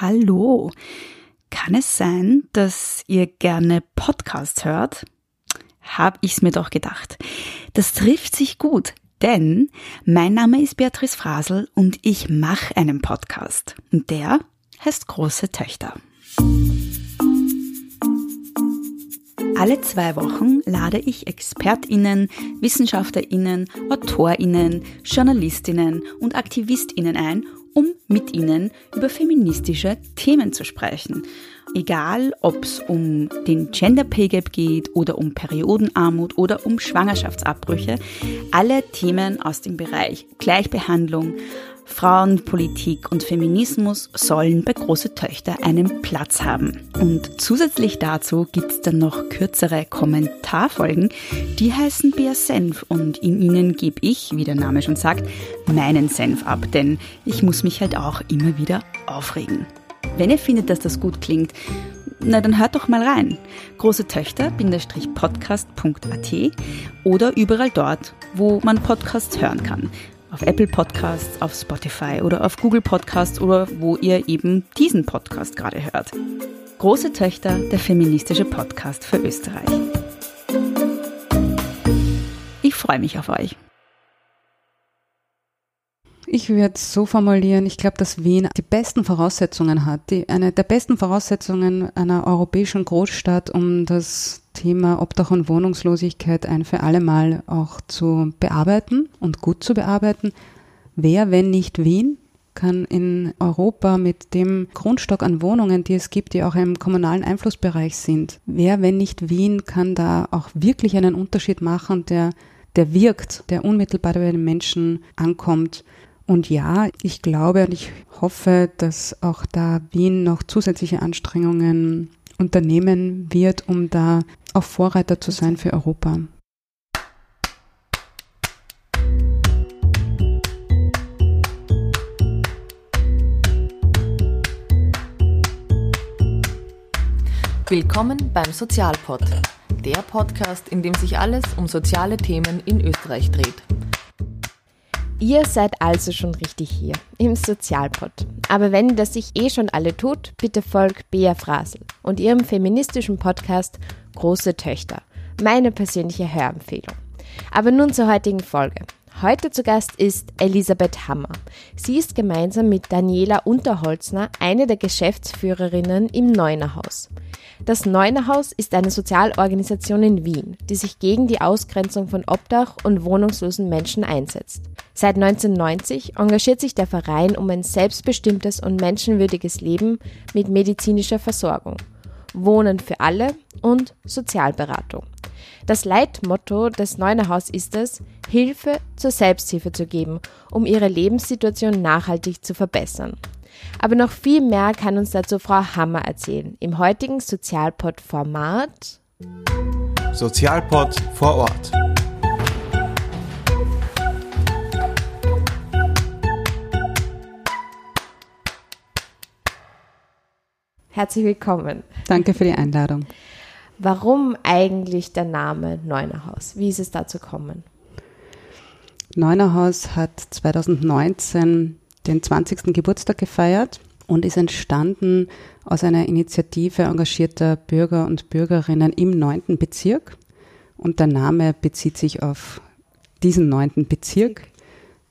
Hallo. Kann es sein, dass ihr gerne Podcasts hört? Hab ich's mir doch gedacht. Das trifft sich gut, denn mein Name ist Beatrice Frasel und ich mache einen Podcast. Und der heißt Große Töchter. Alle zwei Wochen lade ich ExpertInnen, WissenschaftlerInnen, AutorInnen, JournalistInnen und AktivistInnen ein, um mit ihnen über feministische Themen zu sprechen. Egal, ob es um den Gender Pay Gap geht oder um Periodenarmut oder um Schwangerschaftsabbrüche, alle Themen aus dem Bereich Gleichbehandlung, Frauenpolitik und Feminismus sollen bei Große Töchter einen Platz haben. Und zusätzlich dazu gibt es dann noch kürzere Kommentarfolgen, die heißen Bär Senf und in ihnen gebe ich, wie der Name schon sagt, meinen Senf ab, denn ich muss mich halt auch immer wieder aufregen. Wenn ihr findet, dass das gut klingt, na dann hört doch mal rein. Große Töchter-podcast.at oder überall dort, wo man Podcasts hören kann auf Apple Podcasts, auf Spotify oder auf Google Podcasts oder wo ihr eben diesen Podcast gerade hört. Große Töchter, der feministische Podcast für Österreich. Ich freue mich auf euch. Ich würde es so formulieren, ich glaube, dass Wien die besten Voraussetzungen hat, die, eine der besten Voraussetzungen einer europäischen Großstadt, um das Thema Obdach und Wohnungslosigkeit ein für alle Mal auch zu bearbeiten und gut zu bearbeiten. Wer, wenn nicht Wien, kann in Europa mit dem Grundstock an Wohnungen, die es gibt, die auch im kommunalen Einflussbereich sind, wer, wenn nicht Wien, kann da auch wirklich einen Unterschied machen, der, der wirkt, der unmittelbar bei den Menschen ankommt. Und ja, ich glaube und ich hoffe, dass auch da Wien noch zusätzliche Anstrengungen unternehmen wird, um da auch Vorreiter zu sein für Europa. Willkommen beim Sozialpod, der Podcast, in dem sich alles um soziale Themen in Österreich dreht. Ihr seid also schon richtig hier im Sozialpod. Aber wenn das sich eh schon alle tut, bitte folgt Bea Frasel und ihrem feministischen Podcast Große Töchter. Meine persönliche Hörempfehlung. Aber nun zur heutigen Folge. Heute zu Gast ist Elisabeth Hammer. Sie ist gemeinsam mit Daniela Unterholzner eine der Geschäftsführerinnen im Neunerhaus. Das Neunerhaus ist eine Sozialorganisation in Wien, die sich gegen die Ausgrenzung von Obdach und wohnungslosen Menschen einsetzt. Seit 1990 engagiert sich der Verein um ein selbstbestimmtes und menschenwürdiges Leben mit medizinischer Versorgung, Wohnen für alle und Sozialberatung. Das Leitmotto des Neunerhaus ist es, Hilfe zur Selbsthilfe zu geben, um ihre Lebenssituation nachhaltig zu verbessern. Aber noch viel mehr kann uns dazu Frau Hammer erzählen im heutigen Sozialpod-Format Sozialpod vor Ort. Herzlich willkommen. Danke für die Einladung. Warum eigentlich der Name Neunerhaus? Wie ist es dazu gekommen? Neunerhaus hat 2019 den 20. Geburtstag gefeiert und ist entstanden aus einer Initiative engagierter Bürger und Bürgerinnen im neunten Bezirk. Und der Name bezieht sich auf diesen neunten Bezirk.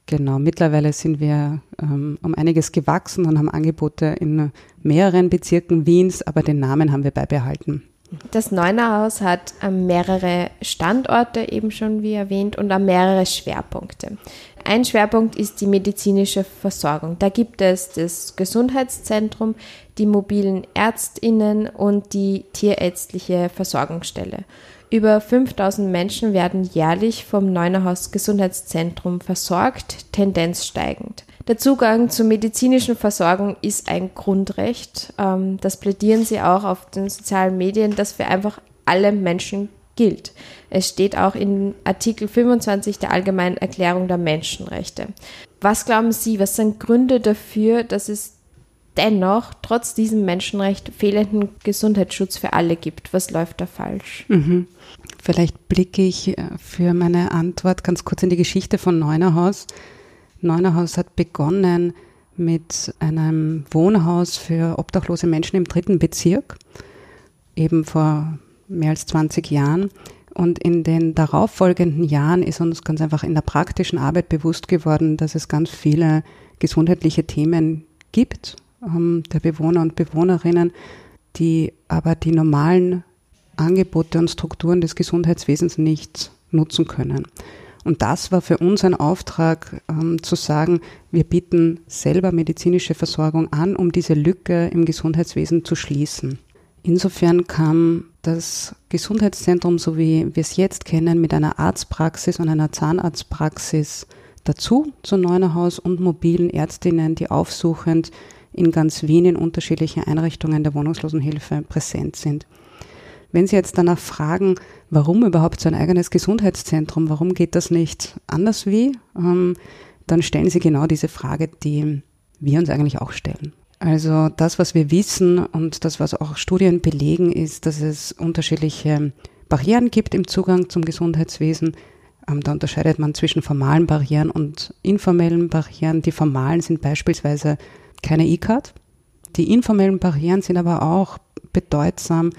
Genau, mittlerweile sind wir ähm, um einiges gewachsen und haben Angebote in mehreren Bezirken Wiens, aber den Namen haben wir beibehalten. Das Neunerhaus hat ähm, mehrere Standorte, eben schon wie erwähnt, und mehrere Schwerpunkte. Ein Schwerpunkt ist die medizinische Versorgung. Da gibt es das Gesundheitszentrum, die mobilen Ärztinnen und die tierärztliche Versorgungsstelle. Über 5000 Menschen werden jährlich vom Neunerhaus Gesundheitszentrum versorgt, Tendenz steigend. Der Zugang zur medizinischen Versorgung ist ein Grundrecht. Ähm, das plädieren sie auch auf den sozialen Medien, das für einfach alle Menschen gilt. Es steht auch in Artikel 25 der Allgemeinen Erklärung der Menschenrechte. Was glauben Sie, was sind Gründe dafür, dass es dennoch trotz diesem Menschenrecht fehlenden Gesundheitsschutz für alle gibt? Was läuft da falsch? Mhm. Vielleicht blicke ich äh, für meine Antwort ganz kurz in die Geschichte von Neunerhaus. Neunerhaus hat begonnen mit einem Wohnhaus für obdachlose Menschen im dritten Bezirk, eben vor mehr als 20 Jahren. Und in den darauffolgenden Jahren ist uns ganz einfach in der praktischen Arbeit bewusst geworden, dass es ganz viele gesundheitliche Themen gibt ähm, der Bewohner und Bewohnerinnen, die aber die normalen Angebote und Strukturen des Gesundheitswesens nicht nutzen können. Und das war für uns ein Auftrag, ähm, zu sagen, wir bieten selber medizinische Versorgung an, um diese Lücke im Gesundheitswesen zu schließen. Insofern kam das Gesundheitszentrum, so wie wir es jetzt kennen, mit einer Arztpraxis und einer Zahnarztpraxis dazu zu Neunerhaus und mobilen Ärztinnen, die aufsuchend in ganz Wien in unterschiedlichen Einrichtungen der Wohnungslosenhilfe präsent sind. Wenn Sie jetzt danach fragen, warum überhaupt so ein eigenes Gesundheitszentrum, warum geht das nicht anders wie, ähm, dann stellen Sie genau diese Frage, die wir uns eigentlich auch stellen. Also das, was wir wissen und das, was auch Studien belegen, ist, dass es unterschiedliche Barrieren gibt im Zugang zum Gesundheitswesen. Ähm, da unterscheidet man zwischen formalen Barrieren und informellen Barrieren. Die formalen sind beispielsweise keine E-Card. Die informellen Barrieren sind aber auch bedeutsam.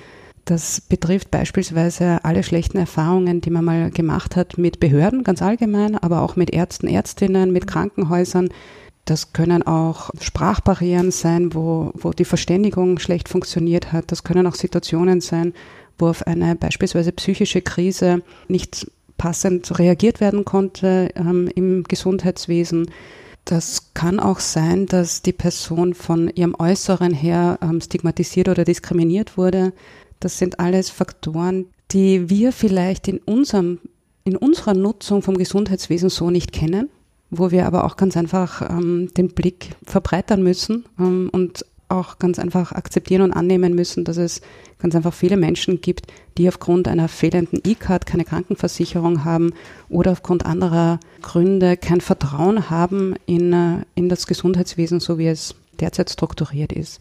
Das betrifft beispielsweise alle schlechten Erfahrungen, die man mal gemacht hat mit Behörden ganz allgemein, aber auch mit Ärzten, Ärztinnen, mit Krankenhäusern. Das können auch Sprachbarrieren sein, wo, wo die Verständigung schlecht funktioniert hat. Das können auch Situationen sein, wo auf eine beispielsweise psychische Krise nicht passend reagiert werden konnte ähm, im Gesundheitswesen. Das kann auch sein, dass die Person von ihrem Äußeren her ähm, stigmatisiert oder diskriminiert wurde. Das sind alles Faktoren, die wir vielleicht in unserem, in unserer Nutzung vom Gesundheitswesen so nicht kennen, wo wir aber auch ganz einfach ähm, den Blick verbreitern müssen ähm, und auch ganz einfach akzeptieren und annehmen müssen, dass es ganz einfach viele Menschen gibt, die aufgrund einer fehlenden E-Card keine Krankenversicherung haben oder aufgrund anderer Gründe kein Vertrauen haben in, äh, in das Gesundheitswesen, so wie es derzeit strukturiert ist.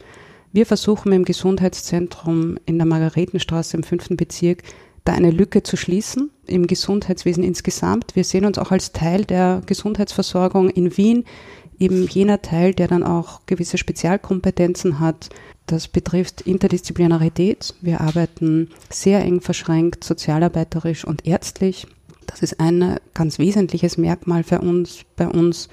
Wir versuchen im Gesundheitszentrum in der Margaretenstraße im fünften Bezirk da eine Lücke zu schließen im Gesundheitswesen insgesamt. Wir sehen uns auch als Teil der Gesundheitsversorgung in Wien eben jener Teil, der dann auch gewisse Spezialkompetenzen hat. Das betrifft Interdisziplinarität. Wir arbeiten sehr eng verschränkt, sozialarbeiterisch und ärztlich. Das ist ein ganz wesentliches Merkmal für uns, bei uns.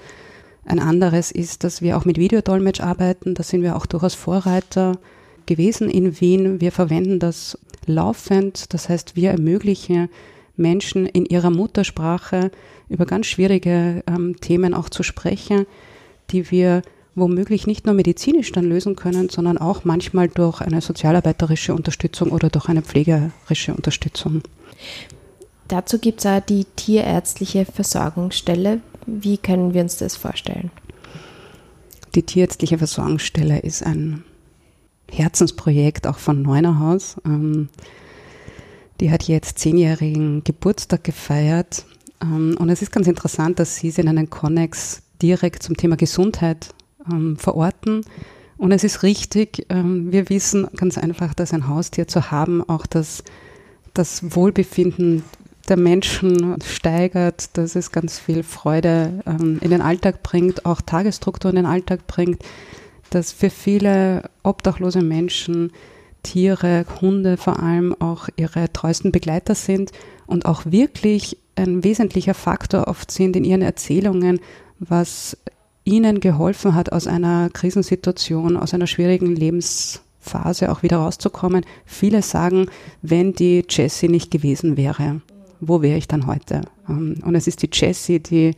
Ein anderes ist, dass wir auch mit Videodolmetsch arbeiten. Da sind wir auch durchaus Vorreiter gewesen in Wien. Wir verwenden das laufend. Das heißt, wir ermöglichen Menschen in ihrer Muttersprache über ganz schwierige ähm, Themen auch zu sprechen die wir womöglich nicht nur medizinisch dann lösen können, sondern auch manchmal durch eine sozialarbeiterische Unterstützung oder durch eine pflegerische Unterstützung. Dazu gibt es auch die tierärztliche Versorgungsstelle. Wie können wir uns das vorstellen? Die tierärztliche Versorgungsstelle ist ein Herzensprojekt auch von Neunerhaus. Ähm, die hat jetzt zehnjährigen Geburtstag gefeiert. Ähm, und es ist ganz interessant, dass sie es in einen Konnex direkt zum Thema Gesundheit ähm, verorten. Und es ist richtig, wir wissen ganz einfach, dass ein Haustier zu haben auch das, das Wohlbefinden der Menschen steigert, dass es ganz viel Freude ähm, in den Alltag bringt, auch Tagesstruktur in den Alltag bringt, dass für viele obdachlose Menschen Tiere, Hunde vor allem auch ihre treuesten Begleiter sind und auch wirklich ein wesentlicher Faktor oft sind in ihren Erzählungen, was ihnen geholfen hat, aus einer Krisensituation, aus einer schwierigen Lebensphase auch wieder rauszukommen. Viele sagen, wenn die Jessie nicht gewesen wäre, wo wäre ich dann heute? Ähm, und es ist die Jessie, die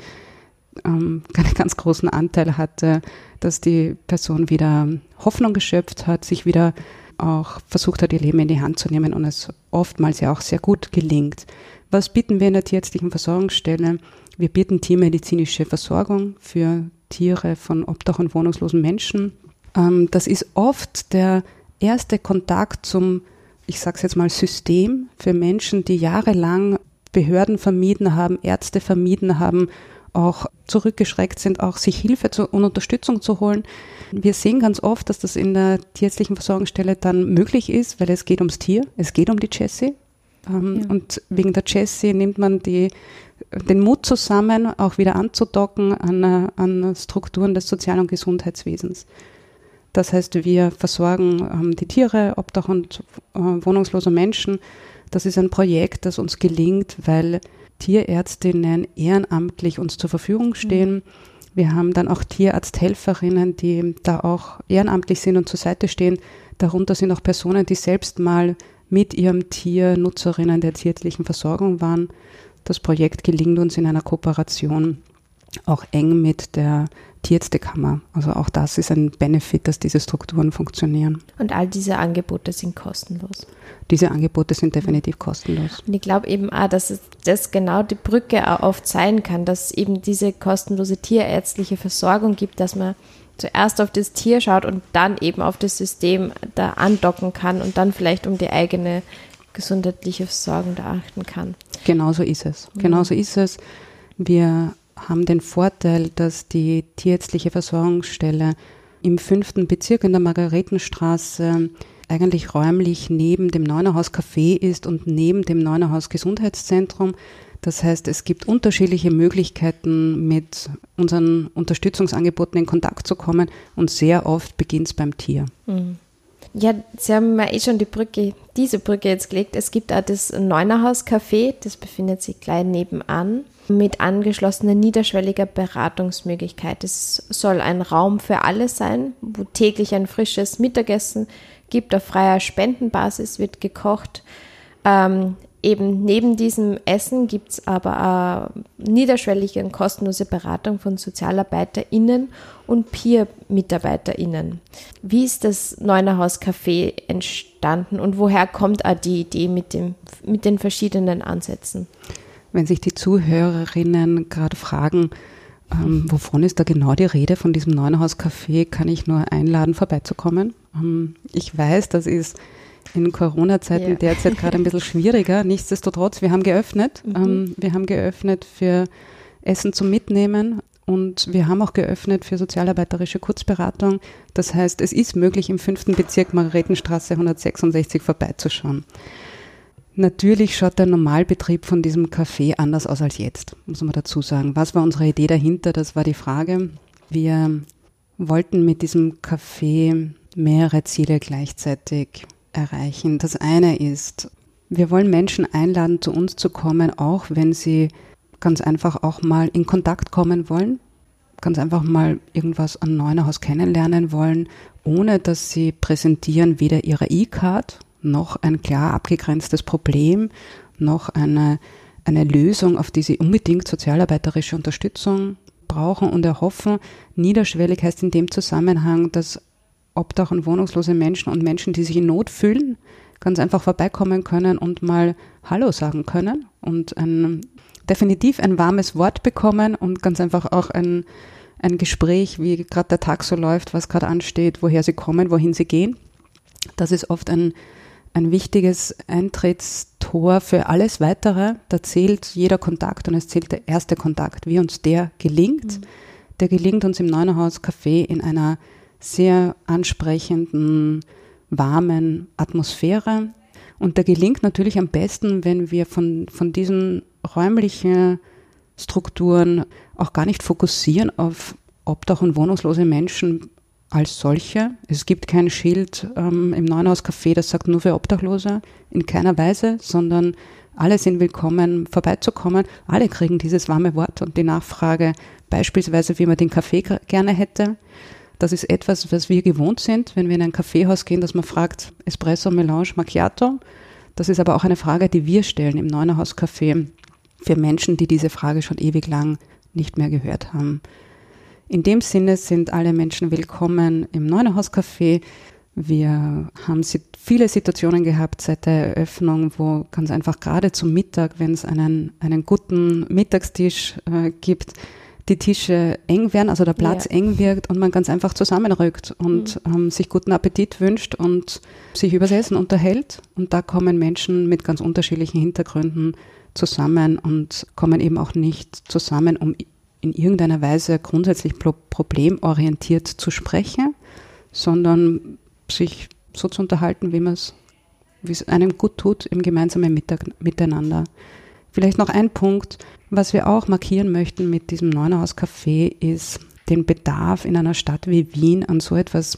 ähm, einen ganz großen Anteil hatte, dass die Person wieder Hoffnung geschöpft hat, sich wieder auch versucht hat, ihr Leben in die Hand zu nehmen und es oftmals ja auch sehr gut gelingt. Was bieten wir in der tierärztlichen Versorgungsstelle? Wir bieten tiermedizinische Versorgung für Tiere von obdach- und wohnungslosen Menschen. Ähm, das ist oft der erste Kontakt zum, ich sage es jetzt mal, System für Menschen, die jahrelang Behörden vermieden haben, Ärzte vermieden haben, auch zurückgeschreckt sind, auch sich Hilfe zu, und Unterstützung zu holen. Wir sehen ganz oft, dass das in der tierärztlichen Versorgungsstelle dann möglich ist, weil es geht ums Tier, es geht um die Jessie. Ähm, ja. Und wegen der Jessie nimmt man die den Mut zusammen, auch wieder anzudocken an, an Strukturen des Sozial- und Gesundheitswesens. Das heißt, wir versorgen ähm, die Tiere, Obdach und äh, wohnungslose Menschen. Das ist ein Projekt, das uns gelingt, weil Tierärztinnen ehrenamtlich uns zur Verfügung stehen. Mhm. Wir haben dann auch Tierarzthelferinnen, die da auch ehrenamtlich sind und zur Seite stehen. Darunter sind auch Personen, die selbst mal mit ihrem Tier Nutzerinnen der tierlichen Versorgung waren. Das Projekt gelingt uns in einer Kooperation auch eng mit der Tierärztekammer. Also auch das ist ein Benefit, dass diese Strukturen funktionieren. Und all diese Angebote sind kostenlos. Diese Angebote sind definitiv kostenlos. Und ich glaube eben auch, dass es das genau die Brücke auch oft sein kann, dass eben diese kostenlose tierärztliche Versorgung gibt, dass man zuerst auf das Tier schaut und dann eben auf das System da andocken kann und dann vielleicht um die eigene gesundheitliche Versorgung da achten kann. Genau so ist es. Genau so ist es. Wir haben den Vorteil, dass die tierärztliche Versorgungsstelle im fünften Bezirk in der Margaretenstraße eigentlich räumlich neben dem Neunerhaus Café ist und neben dem Neunerhaus Gesundheitszentrum. Das heißt, es gibt unterschiedliche Möglichkeiten, mit unseren Unterstützungsangeboten in Kontakt zu kommen und sehr oft beginnt es beim Tier. Mhm. Ja, Sie haben mir eh schon die Brücke, diese Brücke jetzt gelegt. Es gibt auch das Neunerhaus Café, das befindet sich gleich nebenan mit angeschlossener niederschwelliger Beratungsmöglichkeit. Es soll ein Raum für alle sein, wo täglich ein frisches Mittagessen gibt, auf freier Spendenbasis wird gekocht. Ähm, eben neben diesem Essen gibt es aber äh, niederschwellige und kostenlose Beratung von SozialarbeiterInnen und Peer-MitarbeiterInnen. Wie ist das Neunerhaus Café entstanden und woher kommt die Idee mit, dem, mit den verschiedenen Ansätzen? Wenn sich die Zuhörerinnen gerade fragen, ähm, wovon ist da genau die Rede von diesem Neunerhaus Café, kann ich nur einladen, vorbeizukommen. Ähm, ich weiß, das ist in Corona-Zeiten ja. derzeit gerade ein bisschen schwieriger. Nichtsdestotrotz, wir haben geöffnet. Mhm. Ähm, wir haben geöffnet für Essen zum Mitnehmen und wir haben auch geöffnet für sozialarbeiterische Kurzberatung. Das heißt, es ist möglich, im fünften Bezirk Margaretenstraße 166 vorbeizuschauen. Natürlich schaut der Normalbetrieb von diesem Café anders aus als jetzt, muss man dazu sagen. Was war unsere Idee dahinter? Das war die Frage. Wir wollten mit diesem Café mehrere Ziele gleichzeitig erreichen. Das eine ist, wir wollen Menschen einladen, zu uns zu kommen, auch wenn sie ganz einfach auch mal in Kontakt kommen wollen, ganz einfach mal irgendwas an Neunerhaus kennenlernen wollen, ohne dass sie präsentieren weder ihre E-Card noch ein klar abgegrenztes Problem, noch eine, eine Lösung, auf die sie unbedingt sozialarbeiterische Unterstützung brauchen und erhoffen. Niederschwellig heißt in dem Zusammenhang, dass Obdach- und wohnungslose Menschen und Menschen, die sich in Not fühlen, ganz einfach vorbeikommen können und mal Hallo sagen können und ein, definitiv ein warmes Wort bekommen und ganz einfach auch ein, ein Gespräch, wie gerade der Tag so läuft, was gerade ansteht, woher sie kommen, wohin sie gehen. Das ist oft ein ein wichtiges Eintrittstor für alles Weitere. Da zählt jeder Kontakt und es zählt der erste Kontakt, wie uns der gelingt. Mhm. Der gelingt uns im Neunerhaus Café in einer sehr ansprechenden, warmen Atmosphäre. Und der gelingt natürlich am besten, wenn wir von, von diesen räumlichen Strukturen auch gar nicht fokussieren auf Obdach- und wohnungslose Menschen als solche. Es gibt kein Schild ähm, im Neuenhaus-Café, das sagt nur für Obdachlose, in keiner Weise, sondern alle sind willkommen, vorbeizukommen. Alle kriegen dieses warme Wort und die Nachfrage, beispielsweise, wie man den Kaffee gerne hätte. Das ist etwas, was wir gewohnt sind, wenn wir in ein Kaffeehaus gehen, dass man fragt, Espresso, Melange, Macchiato. Das ist aber auch eine Frage, die wir stellen im Neunerhaus-Café für Menschen, die diese Frage schon ewig lang nicht mehr gehört haben. In dem Sinne sind alle Menschen willkommen im Neunerhaus-Café. Wir haben viele Situationen gehabt seit der Eröffnung, wo ganz einfach gerade zum Mittag, wenn es einen, einen guten Mittagstisch äh, gibt, die Tische eng werden, also der Platz ja. eng wirkt und man ganz einfach zusammenrückt und mhm. ähm, sich guten Appetit wünscht und sich übers Essen unterhält. Und da kommen Menschen mit ganz unterschiedlichen Hintergründen zusammen und kommen eben auch nicht zusammen, um in irgendeiner Weise grundsätzlich problemorientiert zu sprechen, sondern sich so zu unterhalten, wie man es einem gut tut im gemeinsamen Miteinander. Vielleicht noch ein Punkt, was wir auch markieren möchten mit diesem Neunerhaus Café ist den Bedarf in einer Stadt wie Wien an so etwas,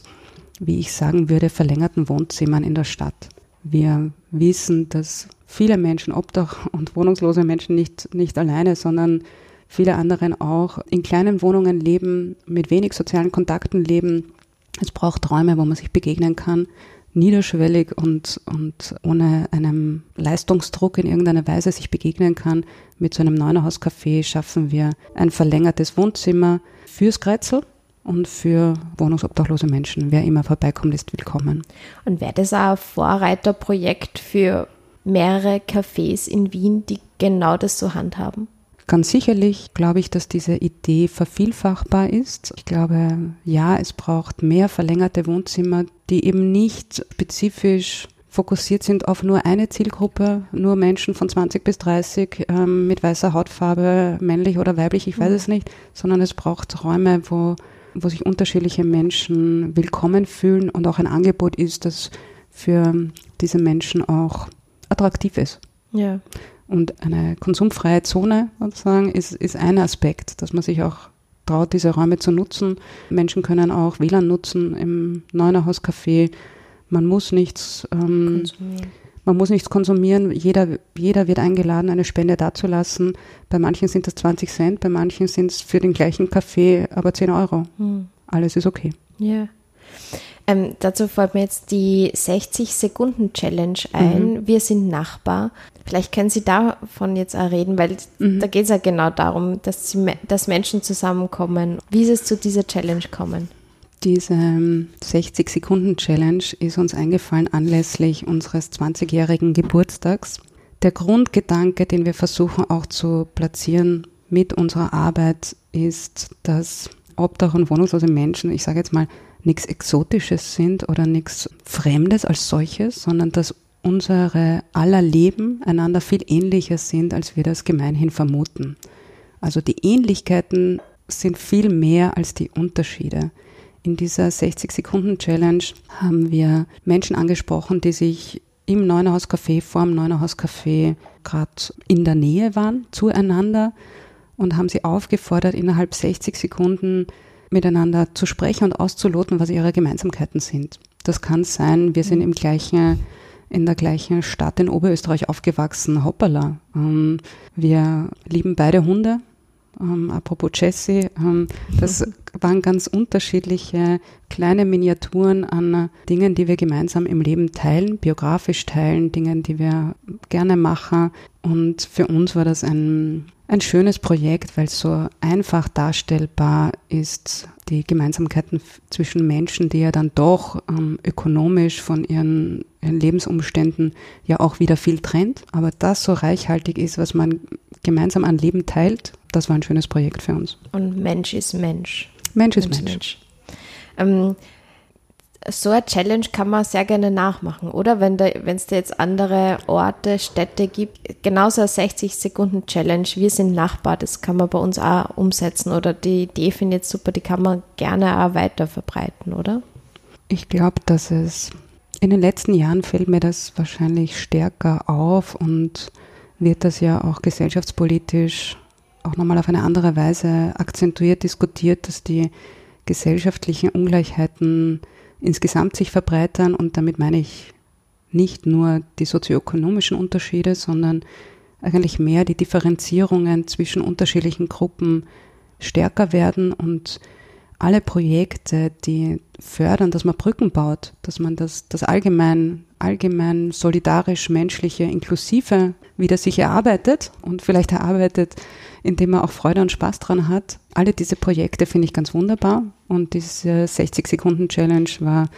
wie ich sagen würde, verlängerten Wohnzimmern in der Stadt. Wir wissen, dass viele Menschen, Obdach und wohnungslose Menschen nicht, nicht alleine, sondern viele anderen auch in kleinen Wohnungen leben, mit wenig sozialen Kontakten leben. Es braucht Räume, wo man sich begegnen kann, niederschwellig und, und ohne einem Leistungsdruck in irgendeiner Weise sich begegnen kann. Mit so einem Neunerhaus-Café schaffen wir ein verlängertes Wohnzimmer fürs Kretzel und für wohnungsobdachlose Menschen. Wer immer vorbeikommt, ist willkommen. Und wäre das auch ein Vorreiterprojekt für mehrere Cafés in Wien, die genau das so handhaben? Ganz sicherlich glaube ich, dass diese Idee vervielfachbar ist. Ich glaube, ja, es braucht mehr verlängerte Wohnzimmer, die eben nicht spezifisch fokussiert sind auf nur eine Zielgruppe, nur Menschen von 20 bis 30 ähm, mit weißer Hautfarbe, männlich oder weiblich, ich weiß mhm. es nicht, sondern es braucht Räume, wo, wo sich unterschiedliche Menschen willkommen fühlen und auch ein Angebot ist, das für diese Menschen auch attraktiv ist. Ja. Und eine konsumfreie Zone sozusagen ist, ist ein Aspekt, dass man sich auch traut, diese Räume zu nutzen. Menschen können auch WLAN nutzen im Neunerhaus Café. Man muss nichts ähm, man muss nichts konsumieren. Jeder, jeder wird eingeladen, eine Spende dazulassen. Bei manchen sind das 20 Cent, bei manchen sind es für den gleichen Kaffee aber 10 Euro. Hm. Alles ist okay. Ja. Ähm, dazu fällt mir jetzt die 60-Sekunden-Challenge ein. Mhm. Wir sind Nachbar. Vielleicht können Sie davon jetzt auch reden, weil mhm. da geht es ja genau darum, dass, sie, dass Menschen zusammenkommen. Wie ist es zu dieser Challenge kommen? Diese 60-Sekunden-Challenge ist uns eingefallen anlässlich unseres 20-jährigen Geburtstags. Der Grundgedanke, den wir versuchen auch zu platzieren mit unserer Arbeit, ist, dass Obdach- und wohnungslose Menschen, ich sage jetzt mal, nichts Exotisches sind oder nichts Fremdes als solches, sondern dass unsere aller Leben einander viel ähnlicher sind, als wir das gemeinhin vermuten. Also die Ähnlichkeiten sind viel mehr als die Unterschiede. In dieser 60-Sekunden-Challenge haben wir Menschen angesprochen, die sich im Neunerhaus Café, vor dem Neunerhaus Café gerade in der Nähe waren zueinander und haben sie aufgefordert, innerhalb 60 Sekunden miteinander zu sprechen und auszuloten, was ihre Gemeinsamkeiten sind. Das kann sein, wir sind im gleichen, in der gleichen Stadt in Oberösterreich aufgewachsen, hoppala. Ähm, wir lieben beide Hunde. Ähm, apropos Jessie, ähm, das waren ganz unterschiedliche kleine Miniaturen an Dingen, die wir gemeinsam im Leben teilen, biografisch teilen, Dingen, die wir gerne machen. Und für uns war das ein ein schönes Projekt, weil es so einfach darstellbar ist, die Gemeinsamkeiten zwischen Menschen, die ja dann doch ähm, ökonomisch von ihren, ihren, Lebensumständen ja auch wieder viel trennt, aber das so reichhaltig ist, was man gemeinsam an Leben teilt, das war ein schönes Projekt für uns. Und Mensch ist Mensch. Mensch ist Mensch. Mensch. Ähm, so eine Challenge kann man sehr gerne nachmachen, oder? Wenn es da jetzt andere Orte, Städte gibt, genauso eine 60-Sekunden-Challenge, wir sind Nachbar, das kann man bei uns auch umsetzen oder die Idee finde ich super, die kann man gerne auch weiter verbreiten, oder? Ich glaube, dass es in den letzten Jahren fällt mir das wahrscheinlich stärker auf und wird das ja auch gesellschaftspolitisch auch nochmal auf eine andere Weise akzentuiert diskutiert, dass die gesellschaftlichen Ungleichheiten insgesamt sich verbreitern. Und damit meine ich nicht nur die sozioökonomischen Unterschiede, sondern eigentlich mehr die Differenzierungen zwischen unterschiedlichen Gruppen stärker werden und alle Projekte, die fördern, dass man Brücken baut, dass man das, das allgemein, allgemein solidarisch, menschliche, inklusive wieder sich erarbeitet und vielleicht erarbeitet, indem man auch Freude und Spaß dran hat. Alle diese Projekte finde ich ganz wunderbar und diese 60-Sekunden-Challenge war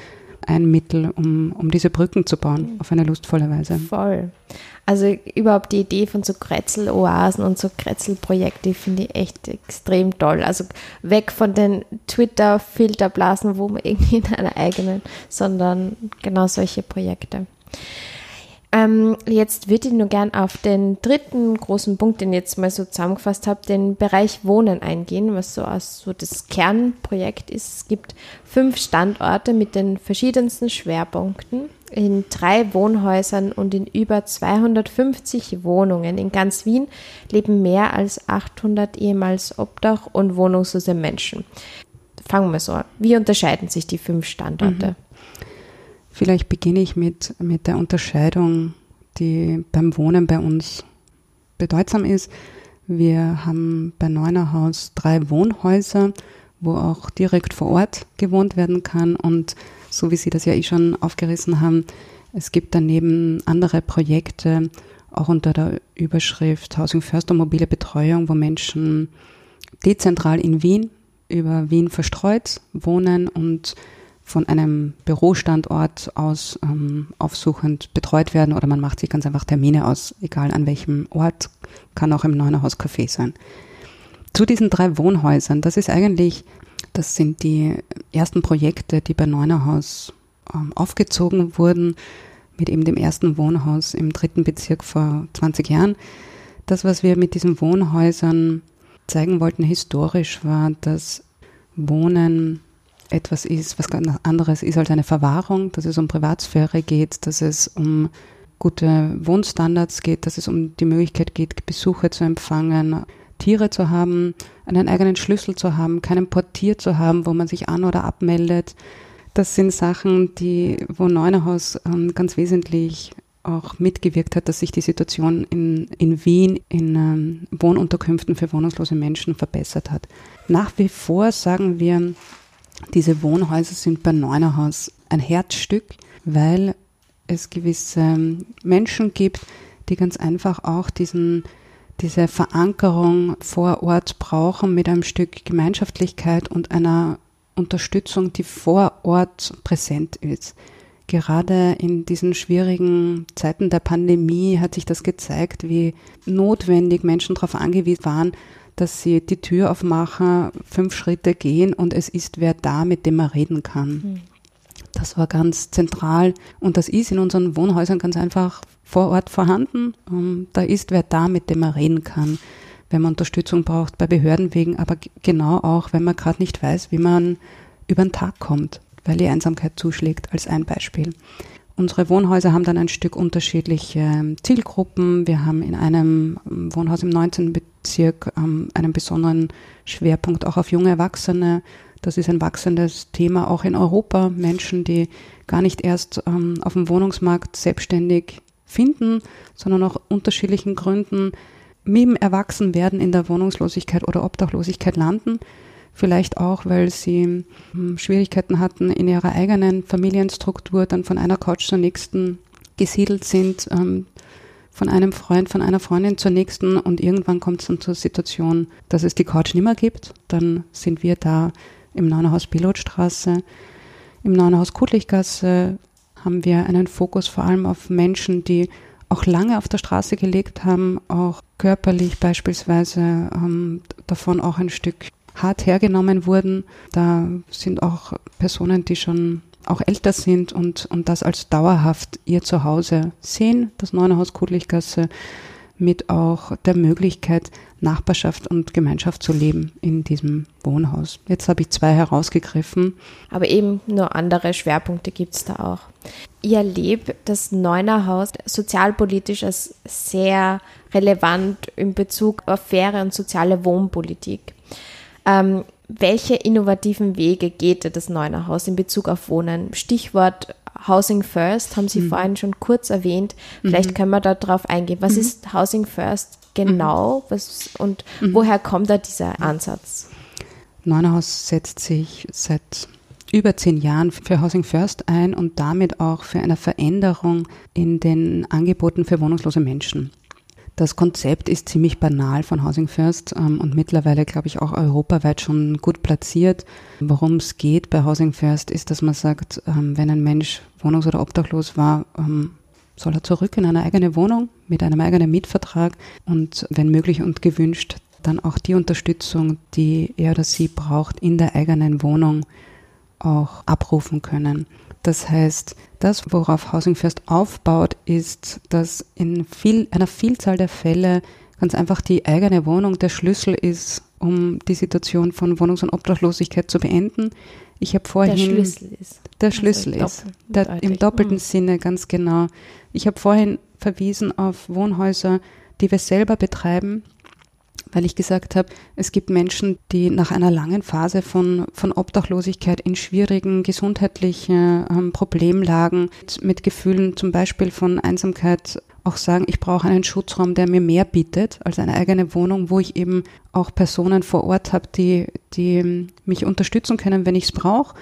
ein Mittel, um, um diese Brücken zu bauen, auf eine lustvolle Weise. Voll. Also überhaupt die Idee von so Kretzel-Oasen und so Kretzel-Projekte finde ich echt extrem toll. Also weg von den Twitter-Filterblasen, wo man irgendwie in einer eigenen, sondern genau solche Projekte. Ähm, jetzt würde ich nur gern auf den dritten großen Punkt, den ich jetzt mal so zusammengefasst habe, den Bereich Wohnen eingehen, was so als so das Kernprojekt ist. Es gibt fünf Standorte mit den verschiedensten Schwerpunkten in drei Wohnhäusern und in über 250 Wohnungen in ganz Wien leben mehr als 800 ehemals Obdach- und wohnungslose Menschen. Fangen wir so an. Wie unterscheiden sich die fünf Standorte? Mhm. Vielleicht beginne ich mit, mit der Unterscheidung, die beim Wohnen bei uns bedeutsam ist. Wir haben bei Neunerhaus drei Wohnhäuser, wo auch direkt vor Ort gewohnt werden kann. Und so wie Sie das ja eh schon aufgerissen haben, es gibt daneben andere Projekte, auch unter der Überschrift Housing First und mobile Betreuung, wo Menschen dezentral in Wien über Wien verstreut wohnen und von einem Bürostandort aus ähm, aufsuchend betreut werden oder man macht sich ganz einfach Termine aus, egal an welchem Ort, kann auch im Neunerhaus Café sein. Zu diesen drei Wohnhäusern, das ist eigentlich, das sind die ersten Projekte, die bei Neunerhaus ähm, aufgezogen wurden, mit eben dem ersten Wohnhaus im dritten Bezirk vor 20 Jahren. Das, was wir mit diesen Wohnhäusern zeigen wollten historisch, war, dass Wohnen etwas ist, was ganz anderes ist als eine Verwahrung, dass es um Privatsphäre geht, dass es um gute Wohnstandards geht, dass es um die Möglichkeit geht, Besuche zu empfangen, Tiere zu haben, einen eigenen Schlüssel zu haben, keinen Portier zu haben, wo man sich an- oder abmeldet. Das sind Sachen, die, wo Neunerhaus ähm, ganz wesentlich auch mitgewirkt hat, dass sich die Situation in, in Wien in ähm, Wohnunterkünften für wohnungslose Menschen verbessert hat. Nach wie vor sagen wir, diese Wohnhäuser sind bei Neunerhaus ein Herzstück, weil es gewisse Menschen gibt, die ganz einfach auch diesen, diese Verankerung vor Ort brauchen mit einem Stück Gemeinschaftlichkeit und einer Unterstützung, die vor Ort präsent ist. Gerade in diesen schwierigen Zeiten der Pandemie hat sich das gezeigt, wie notwendig Menschen darauf angewiesen waren, dass sie die Tür aufmachen, fünf Schritte gehen und es ist wer da, mit dem man reden kann. Mhm. Das war ganz zentral und das ist in unseren Wohnhäusern ganz einfach vor Ort vorhanden. Ähm, da ist wer da, mit dem man reden kann, wenn man Unterstützung braucht bei Behörden wegen, aber genau auch, wenn man gerade nicht weiß, wie man über den Tag kommt, weil die Einsamkeit zuschlägt, als ein Beispiel. Unsere Wohnhäuser haben dann ein Stück unterschiedliche Zielgruppen. Wir haben in einem Wohnhaus im 19. Bezirk ähm, einen besonderen Schwerpunkt auch auf junge Erwachsene. Das ist ein wachsendes Thema auch in Europa. Menschen, die gar nicht erst ähm, auf dem Wohnungsmarkt selbstständig finden, sondern aus unterschiedlichen Gründen mit dem Erwachsenwerden in der Wohnungslosigkeit oder Obdachlosigkeit landen. Vielleicht auch, weil sie hm, Schwierigkeiten hatten in ihrer eigenen Familienstruktur, dann von einer Couch zur nächsten gesiedelt sind, ähm, von einem Freund, von einer Freundin zur nächsten und irgendwann kommt es dann zur Situation, dass es die Couch nicht mehr gibt. Dann sind wir da im Neunerhaus Pilotstraße. Im Neunerhaus Kutlichgasse haben wir einen Fokus vor allem auf Menschen, die auch lange auf der Straße gelebt haben, auch körperlich beispielsweise ähm, davon auch ein Stück hart hergenommen wurden. Da sind auch Personen, die schon auch älter sind und, und das als dauerhaft ihr Zuhause sehen, das Neunerhaus Kudlichgasse, mit auch der Möglichkeit, Nachbarschaft und Gemeinschaft zu leben in diesem Wohnhaus. Jetzt habe ich zwei herausgegriffen. Aber eben nur andere Schwerpunkte gibt es da auch. Ich erlebe das Neunerhaus sozialpolitisch als sehr relevant in Bezug auf faire und soziale Wohnpolitik. Ähm, welche innovativen Wege geht das Neunerhaus in Bezug auf Wohnen? Stichwort Housing First haben Sie mhm. vorhin schon kurz erwähnt. Vielleicht mhm. können wir da drauf eingehen. Was mhm. ist Housing First genau mhm. was, und mhm. woher kommt da dieser Ansatz? Neunerhaus setzt sich seit über zehn Jahren für Housing First ein und damit auch für eine Veränderung in den Angeboten für wohnungslose Menschen. Das Konzept ist ziemlich banal von Housing First ähm, und mittlerweile, glaube ich, auch europaweit schon gut platziert. Worum es geht bei Housing First ist, dass man sagt, ähm, wenn ein Mensch wohnungs- oder obdachlos war, ähm, soll er zurück in eine eigene Wohnung mit einem eigenen Mietvertrag und wenn möglich und gewünscht, dann auch die Unterstützung, die er oder sie braucht, in der eigenen Wohnung auch abrufen können. Das heißt, das, worauf Housing First aufbaut, ist, dass in viel, einer Vielzahl der Fälle ganz einfach die eigene Wohnung der Schlüssel ist, um die Situation von Wohnungs- und Obdachlosigkeit zu beenden. Ich habe vorhin der Schlüssel ist. Der also Schlüssel also ist. Der, Im doppelten mhm. Sinne, ganz genau. Ich habe vorhin verwiesen auf Wohnhäuser, die wir selber betreiben, weil ich gesagt habe, es gibt Menschen, die nach einer langen Phase von, von Obdachlosigkeit in schwierigen gesundheitlichen ähm, Problemlagen mit, mit Gefühlen zum Beispiel von Einsamkeit auch sagen, ich brauche einen Schutzraum, der mir mehr bietet als eine eigene Wohnung, wo ich eben auch Personen vor Ort habe, die, die mich unterstützen können, wenn ich es brauche.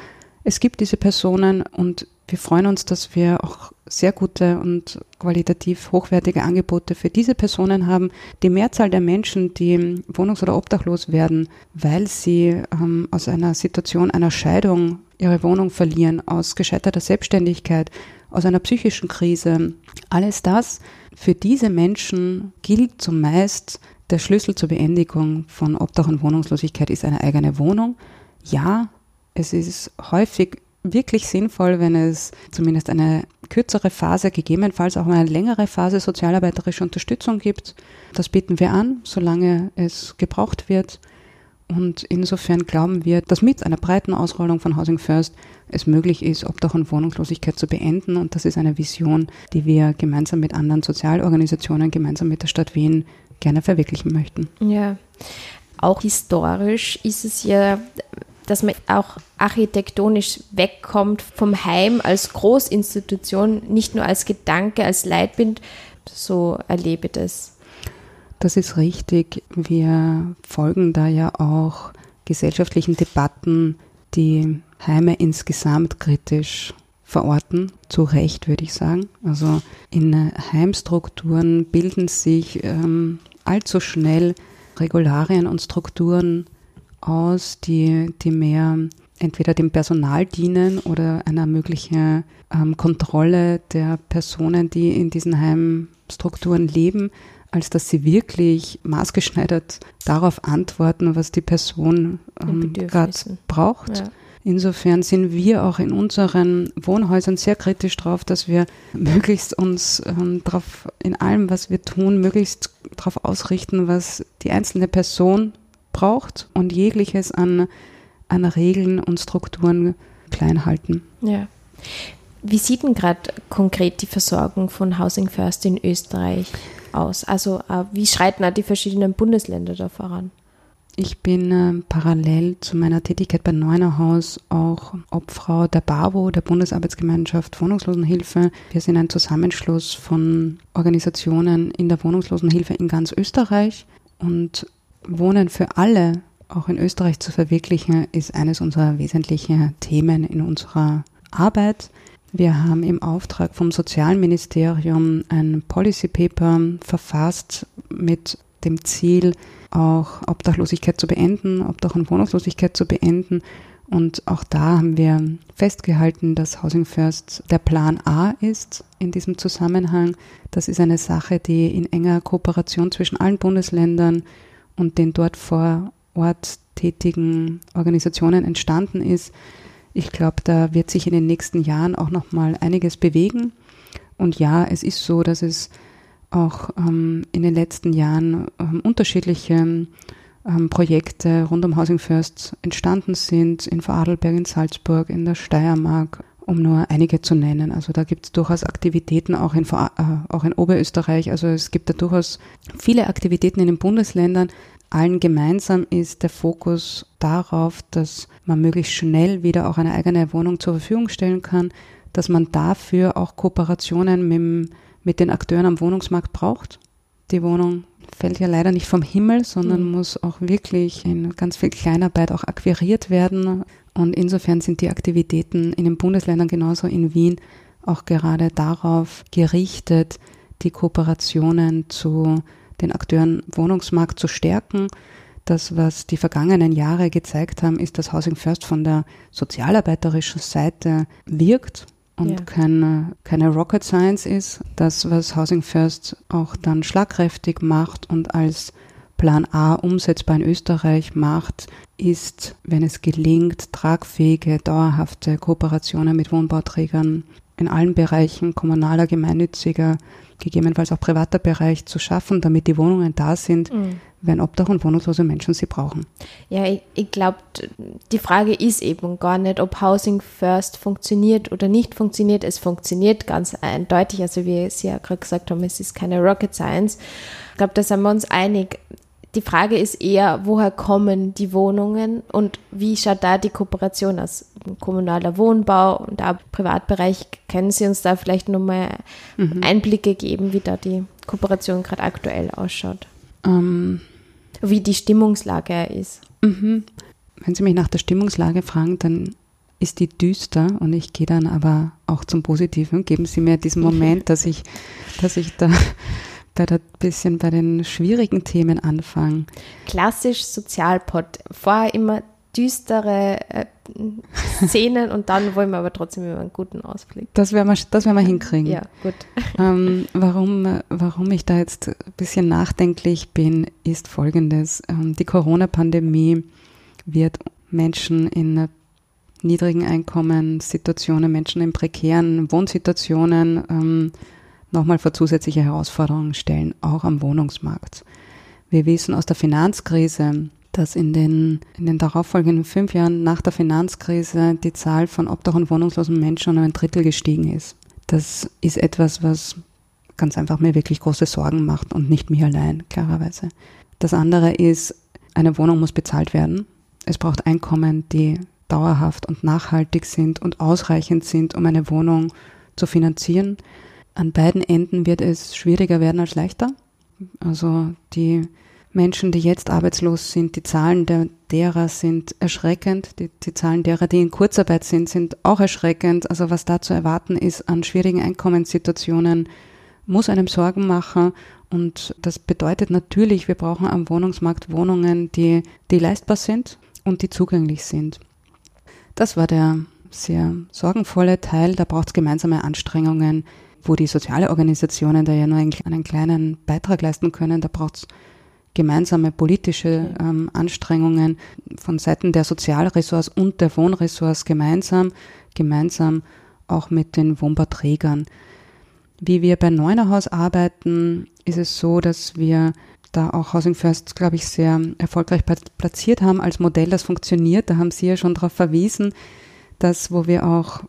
Es gibt diese Personen und wir freuen uns, dass wir auch sehr gute und qualitativ hochwertige Angebote für diese Personen haben. Die Mehrzahl der Menschen, die wohnungs- oder obdachlos werden, weil sie ähm, aus einer Situation einer Scheidung ihre Wohnung verlieren, aus gescheiterter Selbstständigkeit, aus einer psychischen Krise, alles das, für diese Menschen gilt zumeist, der Schlüssel zur Beendigung von Obdach und Wohnungslosigkeit ist eine eigene Wohnung. Ja, es ist häufig wirklich sinnvoll, wenn es zumindest eine kürzere Phase, gegebenenfalls auch eine längere Phase sozialarbeiterische Unterstützung gibt. Das bieten wir an, solange es gebraucht wird. Und insofern glauben wir, dass mit einer breiten Ausrollung von Housing First es möglich ist, Obdach und Wohnungslosigkeit zu beenden. Und das ist eine Vision, die wir gemeinsam mit anderen Sozialorganisationen, gemeinsam mit der Stadt Wien gerne verwirklichen möchten. Ja, auch historisch ist es ja dass man auch architektonisch wegkommt vom Heim als Großinstitution, nicht nur als Gedanke, als Leitbild. So erlebe ich das. Das ist richtig. Wir folgen da ja auch gesellschaftlichen Debatten, die Heime insgesamt kritisch verorten. Zu Recht, würde ich sagen. Also in Heimstrukturen bilden sich ähm, allzu schnell Regularien und Strukturen aus, die, die mehr entweder dem Personal dienen oder einer möglichen ähm, Kontrolle der Personen, die in diesen Heimstrukturen leben, als dass sie wirklich maßgeschneidert darauf antworten, was die Person ähm, gerade braucht. Ja. Insofern sind wir auch in unseren Wohnhäusern sehr kritisch drauf, dass wir möglichst uns ähm, drauf, in allem, was wir tun, möglichst darauf ausrichten, was die einzelne Person braucht und jegliches an, an Regeln und Strukturen klein halten. Ja. Wie sieht denn gerade konkret die Versorgung von Housing First in Österreich aus? Also äh, wie schreiten auch die verschiedenen Bundesländer da voran? Ich bin äh, parallel zu meiner Tätigkeit bei Neunerhaus auch Obfrau der BAWO, der Bundesarbeitsgemeinschaft Wohnungslosenhilfe. Wir sind ein Zusammenschluss von Organisationen in der Wohnungslosenhilfe in ganz Österreich und Wohnen für alle auch in Österreich zu verwirklichen, ist eines unserer wesentlichen Themen in unserer Arbeit. Wir haben im Auftrag vom Sozialministerium ein Policy Paper verfasst mit dem Ziel, auch Obdachlosigkeit zu beenden, Obdach- und Wohnungslosigkeit zu beenden. Und auch da haben wir festgehalten, dass Housing First der Plan A ist in diesem Zusammenhang. Das ist eine Sache, die in enger Kooperation zwischen allen Bundesländern und den dort vor Ort tätigen Organisationen entstanden ist. Ich glaube, da wird sich in den nächsten Jahren auch noch mal einiges bewegen. Und ja, es ist so, dass es auch ähm, in den letzten Jahren ähm, unterschiedliche ähm, Projekte rund um Housing First entstanden sind, in Vorarlberg, in Salzburg, in der Steiermark, um nur einige zu nennen. Also da gibt es durchaus Aktivitäten auch in, äh, auch in Oberösterreich. Also es gibt da durchaus viele Aktivitäten in den Bundesländern. Allen gemeinsam ist der Fokus darauf, dass man möglichst schnell wieder auch eine eigene Wohnung zur Verfügung stellen kann, dass man dafür auch Kooperationen mit, mit den Akteuren am Wohnungsmarkt braucht. Die Wohnung fällt ja leider nicht vom Himmel, sondern mhm. muss auch wirklich in ganz viel Kleinarbeit auch akquiriert werden. Und insofern sind die Aktivitäten in den Bundesländern genauso in Wien auch gerade darauf gerichtet, die Kooperationen zu den Akteuren Wohnungsmarkt zu stärken. Das, was die vergangenen Jahre gezeigt haben, ist, dass Housing First von der sozialarbeiterischen Seite wirkt und ja. keine, keine Rocket Science ist. Das, was Housing First auch dann schlagkräftig macht und als Plan A umsetzbar in Österreich macht, ist, wenn es gelingt, tragfähige, dauerhafte Kooperationen mit Wohnbauträgern in allen Bereichen kommunaler, gemeinnütziger, gegebenenfalls auch privater Bereich zu schaffen, damit die Wohnungen da sind, mhm. wenn Obdach- und wohnungslose Menschen sie brauchen. Ja, ich, ich glaube, die Frage ist eben gar nicht, ob Housing First funktioniert oder nicht funktioniert. Es funktioniert ganz eindeutig. Also wie Sie ja gerade gesagt haben, es ist keine Rocket Science. Ich glaube, da sind wir uns einig die Frage ist eher, woher kommen die Wohnungen und wie schaut da die Kooperation aus? Kommunaler Wohnbau und auch Privatbereich. Können Sie uns da vielleicht nochmal mhm. Einblicke geben, wie da die Kooperation gerade aktuell ausschaut? Ähm. Wie die Stimmungslage ist? Mhm. Wenn Sie mich nach der Stimmungslage fragen, dann ist die düster und ich gehe dann aber auch zum Positiven. Geben Sie mir diesen Moment, dass ich, dass ich da bei der bisschen bei den schwierigen Themen anfangen. Klassisch Sozialpod. Vorher immer düstere äh, Szenen und dann wollen wir aber trotzdem immer einen guten Ausblick. Das werden wir, das werden wir hinkriegen. Ja, gut. Ähm, warum, warum ich da jetzt ein bisschen nachdenklich bin, ist folgendes. Ähm, die Corona-Pandemie wird Menschen in niedrigen Einkommenssituationen, Menschen in prekären Wohnsituationen ähm, nochmal vor zusätzliche Herausforderungen stellen, auch am Wohnungsmarkt. Wir wissen aus der Finanzkrise, dass in den, in den darauffolgenden fünf Jahren nach der Finanzkrise die Zahl von obdach- und wohnungslosen Menschen um ein Drittel gestiegen ist. Das ist etwas, was ganz einfach mir wirklich große Sorgen macht und nicht mir allein, klarerweise. Das andere ist, eine Wohnung muss bezahlt werden. Es braucht Einkommen, die dauerhaft und nachhaltig sind und ausreichend sind, um eine Wohnung zu finanzieren. An beiden Enden wird es schwieriger werden als leichter. Also die Menschen, die jetzt arbeitslos sind, die Zahlen der, derer sind erschreckend. Die, die Zahlen derer, die in Kurzarbeit sind, sind auch erschreckend. Also was da zu erwarten ist an schwierigen Einkommenssituationen, muss einem Sorgen machen. Und das bedeutet natürlich, wir brauchen am Wohnungsmarkt Wohnungen, die, die leistbar sind und die zugänglich sind. Das war der sehr sorgenvolle Teil. Da braucht es gemeinsame Anstrengungen wo die soziale Organisationen da ja nur einen kleinen Beitrag leisten können. Da braucht es gemeinsame politische ähm, Anstrengungen von Seiten der Sozialressorts und der Wohnressorts gemeinsam, gemeinsam auch mit den Wohnbauträgern. Wie wir bei Neunerhaus arbeiten, ist es so, dass wir da auch Housing First, glaube ich, sehr erfolgreich platziert haben als Modell, das funktioniert. Da haben Sie ja schon darauf verwiesen, dass wo wir auch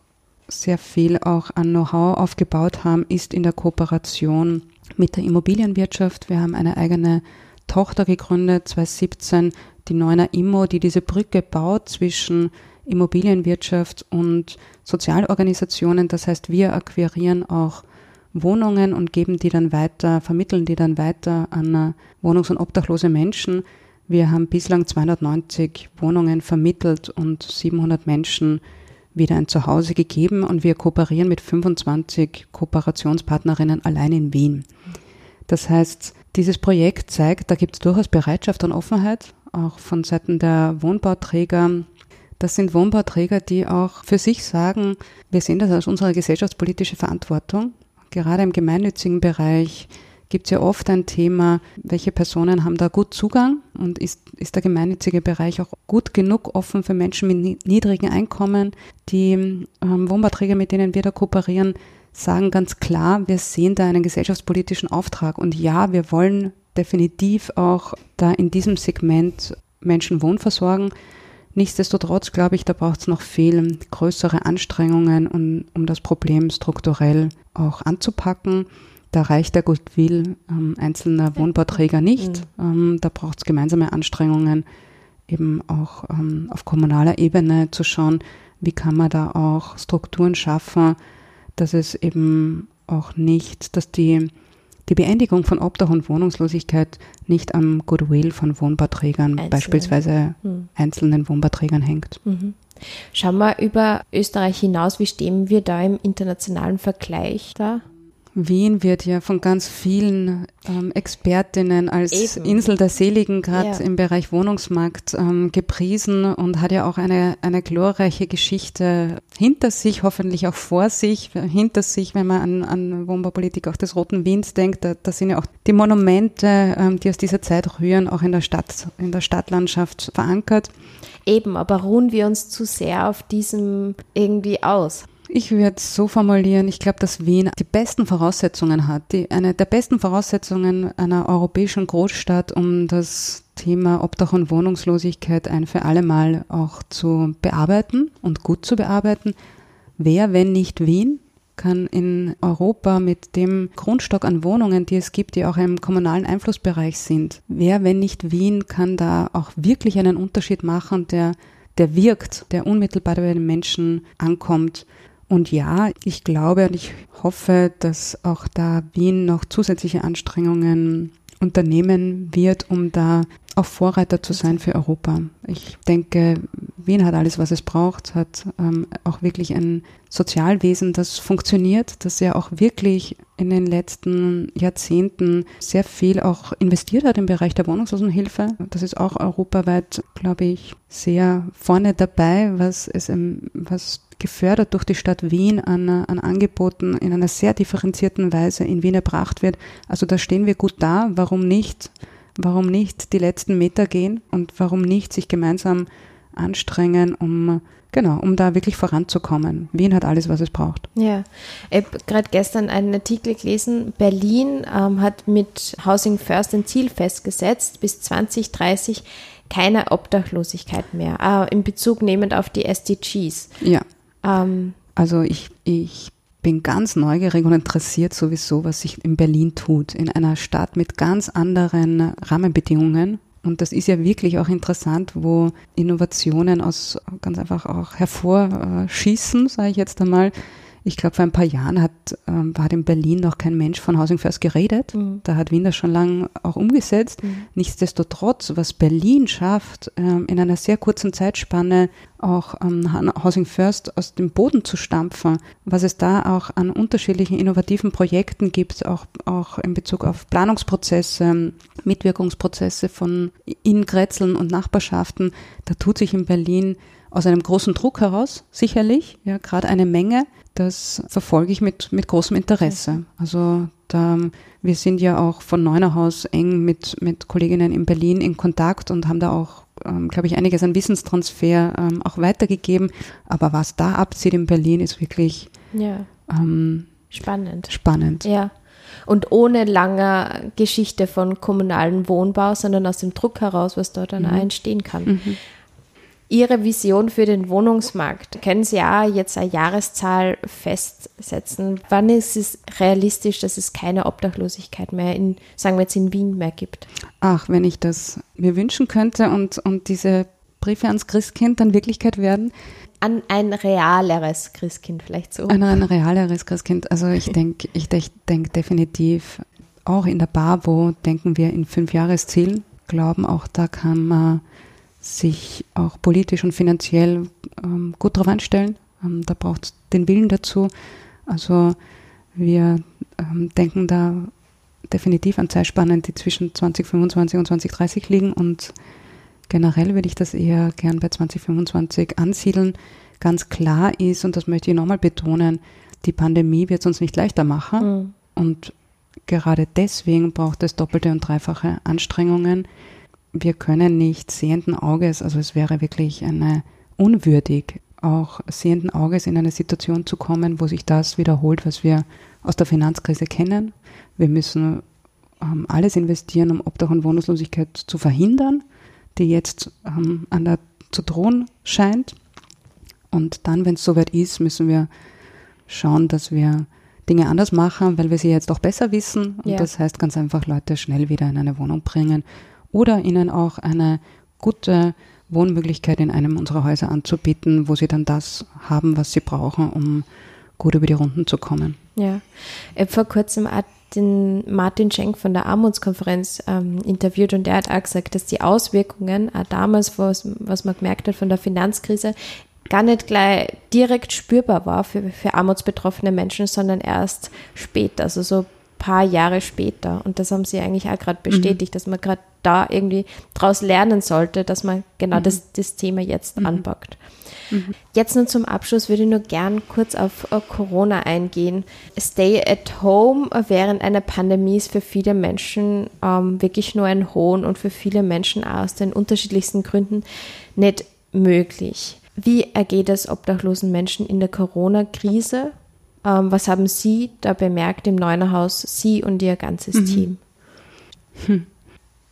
sehr viel auch an Know-how aufgebaut haben, ist in der Kooperation mit der Immobilienwirtschaft. Wir haben eine eigene Tochter gegründet, 2017, die Neuner Immo, die diese Brücke baut zwischen Immobilienwirtschaft und Sozialorganisationen. Das heißt, wir akquirieren auch Wohnungen und geben die dann weiter, vermitteln die dann weiter an wohnungs- und obdachlose Menschen. Wir haben bislang 290 Wohnungen vermittelt und 700 Menschen wieder ein Zuhause gegeben und wir kooperieren mit 25 Kooperationspartnerinnen allein in Wien. Das heißt, dieses Projekt zeigt, da gibt es durchaus Bereitschaft und Offenheit, auch von Seiten der Wohnbauträger. Das sind Wohnbauträger, die auch für sich sagen, wir sehen das als unsere gesellschaftspolitische Verantwortung, gerade im gemeinnützigen Bereich gibt es ja oft ein Thema, welche Personen haben da gut Zugang und ist, ist der gemeinnützige Bereich auch gut genug offen für Menschen mit niedrigen Einkommen. Die ähm, Wohnbauträger, mit denen wir da kooperieren, sagen ganz klar, wir sehen da einen gesellschaftspolitischen Auftrag und ja, wir wollen definitiv auch da in diesem Segment Menschen wohnversorgen. Nichtsdestotrotz glaube ich, da braucht es noch viel größere Anstrengungen, um, um das Problem strukturell auch anzupacken. Da reicht der Goodwill ähm, einzelner Wohnbauträger nicht. Mhm. Ähm, da braucht es gemeinsame Anstrengungen, eben auch ähm, auf kommunaler Ebene zu schauen, wie kann man da auch Strukturen schaffen, dass es eben auch nicht, dass die, die Beendigung von Obdach und Wohnungslosigkeit nicht am Goodwill von Wohnbauträgern, Einzelne. beispielsweise mhm. einzelnen Wohnbauträgern hängt. Mhm. Schauen wir über Österreich hinaus, wie stehen wir da im internationalen Vergleich da? Wien wird ja von ganz vielen ähm, Expertinnen als Eben. Insel der Seligen gerade Ja. im Bereich Wohnungsmarkt ähm, gepriesen und hat ja auch eine, eine glorreiche Geschichte hinter sich, hoffentlich auch vor sich, hinter sich, wenn man an, an Wohnbaupolitik auch des Roten Wiens denkt. Da, da sind ja auch die Monumente, ähm, die aus dieser Zeit rühren, auch in der Stadt, in der Stadtlandschaft verankert. Eben, aber ruhen wir uns zu sehr auf diesem irgendwie aus. Ich würde es so formulieren, ich glaube, dass Wien die besten Voraussetzungen hat, die, eine der besten Voraussetzungen einer europäischen Großstadt, um das Thema Obdach und Wohnungslosigkeit ein für alle Mal auch zu bearbeiten und gut zu bearbeiten. Wer, wenn nicht Wien, kann in Europa mit dem Grundstock an Wohnungen, die es gibt, die auch im kommunalen Einflussbereich sind, wer, wenn nicht Wien, kann da auch wirklich einen Unterschied machen, der, der wirkt, der unmittelbar bei den Menschen ankommt. Und ja, ich glaube und ich hoffe, dass auch da Wien noch zusätzliche Anstrengungen unternehmen wird, um da auch Vorreiter zu sein für Europa. Ich denke, Wien hat alles, was es braucht, hat ähm, auch wirklich ein Sozialwesen, das funktioniert, das ja auch wirklich in den letzten Jahrzehnten sehr viel auch investiert hat im Bereich der Wohnungslosenhilfe. Das ist auch europaweit, glaube ich, sehr vorne dabei, was es, ähm, was gefördert durch die Stadt Wien an, an Angeboten in einer sehr differenzierten Weise in Wien erbracht wird. Also da stehen wir gut da. Warum nicht? Warum nicht die letzten Meter gehen und warum nicht sich gemeinsam anstrengen, um genau, um da wirklich voranzukommen. Wien hat alles, was es braucht. Ja, ich habe gerade gestern einen Artikel gelesen. Berlin ähm, hat mit Housing First ein Ziel festgesetzt, bis 2030 keine Obdachlosigkeit mehr, äh, in Bezug nehmend auf die SDGs. Ja, Ähm, also ich, ich bin ganz neugierig und interessiert sowieso, was sich in Berlin tut, in einer Stadt mit ganz anderen Rahmenbedingungen. Und das ist ja wirklich auch interessant, wo Innovationen aus ganz einfach auch hervorschießen, sage ich jetzt einmal. Ich glaube, vor ein paar Jahren hat, ähm, hat in Berlin noch kein Mensch von Housing First geredet. Da hat Wien das schon lange auch umgesetzt. Nichtsdestotrotz, was Berlin schafft, ähm, in einer sehr kurzen Zeitspanne auch ähm, Housing First aus dem Boden zu stampfen, was es da auch an unterschiedlichen innovativen Projekten gibt, auch, auch in Bezug auf Planungsprozesse, Mitwirkungsprozesse von Ingrätzeln und Nachbarschaften, da tut sich in Berlin aus einem großen Druck heraus, sicherlich, ja, gerade eine Menge. Das verfolge ich mit, mit großem Interesse. Also da, wir sind ja auch von Neunerhaus eng mit, mit Kolleginnen in Berlin in Kontakt und haben da auch, ähm, glaube ich, einiges an Wissenstransfer ähm, auch weitergegeben. Aber was da abzieht in Berlin, ist wirklich ja, ähm, spannend. spannend. Ja. Und ohne lange Geschichte von kommunalen Wohnbau, sondern aus dem Druck heraus, was dort dann auch entstehen kann. Ihre Vision für den Wohnungsmarkt. Können Sie ja jetzt eine Jahreszahl festsetzen? Wann ist es realistisch, dass es keine Obdachlosigkeit mehr in, sagen wir jetzt in Wien mehr gibt? Ach, wenn ich das mir wünschen könnte und, und diese Briefe ans Christkind dann Wirklichkeit werden, An ein realeres Christkind vielleicht so. Ein, ein realeres Christkind. Also ich denke, ich denk, denk definitiv, auch in der BAWO denken wir in Fünfjahreszielen, glauben auch, da kann man sich auch politisch und finanziell ähm, gut drauf einstellen. Ähm, da braucht es den Willen dazu. Also wir ähm, denken da definitiv an Zeitspannen, die zwischen 2025 und 2030 liegen und generell würde ich das eher gern bei 2025 ansiedeln. Ganz klar ist, und das möchte ich nochmal betonen, die Pandemie wird es uns nicht leichter machen. Und gerade deswegen braucht es doppelte und dreifache Anstrengungen. Wir können nicht sehenden Auges, also es wäre wirklich eine unwürdig, auch sehenden Auges in eine Situation zu kommen, wo sich das wiederholt, was wir aus der Finanzkrise kennen. Wir müssen ähm, alles investieren, um Obdach und Wohnungslosigkeit zu verhindern, die jetzt ähm, an der zu drohen scheint. Und dann, wenn es soweit ist, müssen wir schauen, dass wir Dinge anders machen, weil wir sie jetzt auch besser wissen. Und Ja. das heißt ganz einfach, Leute schnell wieder in eine Wohnung bringen oder ihnen auch eine gute Wohnmöglichkeit in einem unserer Häuser anzubieten, wo sie dann das haben, was sie brauchen, um gut über die Runden zu kommen. Ja, ich habe vor kurzem den Martin Schenk von der Armutskonferenz ähm, interviewt und der hat auch gesagt, dass die Auswirkungen auch damals, was, was man gemerkt hat von der Finanzkrise, gar nicht gleich direkt spürbar war für, für armutsbetroffene Menschen, sondern erst später, also so paar Jahre später. Und das haben sie eigentlich auch gerade bestätigt, mhm. dass man gerade da irgendwie daraus lernen sollte, dass man genau mhm. das, das Thema jetzt mhm. anpackt. Mhm. Jetzt nur zum Abschluss würde ich nur gern kurz auf äh, Corona eingehen. Stay at home während einer Pandemie ist für viele Menschen ähm, wirklich nur ein Hohn und für viele Menschen aus den unterschiedlichsten Gründen nicht möglich. Wie ergeht es obdachlosen Menschen in der Corona-Krise? Ähm, was haben Sie da bemerkt im Neunerhaus, Sie und Ihr ganzes mhm. Team? Hm.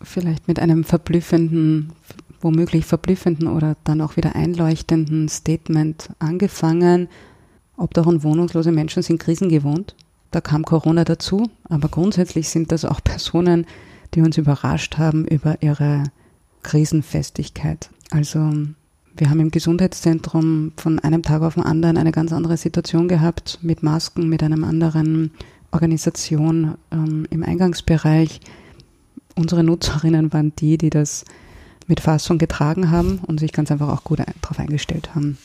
Vielleicht mit einem verblüffenden womöglich verblüffenden oder dann auch wieder einleuchtenden Statement angefangen. Obdach- und wohnungslose Menschen sind Krisen gewohnt. Da kam Corona dazu, aber grundsätzlich sind das auch Personen, die uns überrascht haben über ihre Krisenfestigkeit. Also wir haben im Gesundheitszentrum von einem Tag auf den anderen eine ganz andere Situation gehabt mit Masken, mit einer anderen Organisation ähm, im Eingangsbereich. Unsere Nutzerinnen waren die, die das mit Fassung getragen haben und sich ganz einfach auch gut darauf eingestellt haben.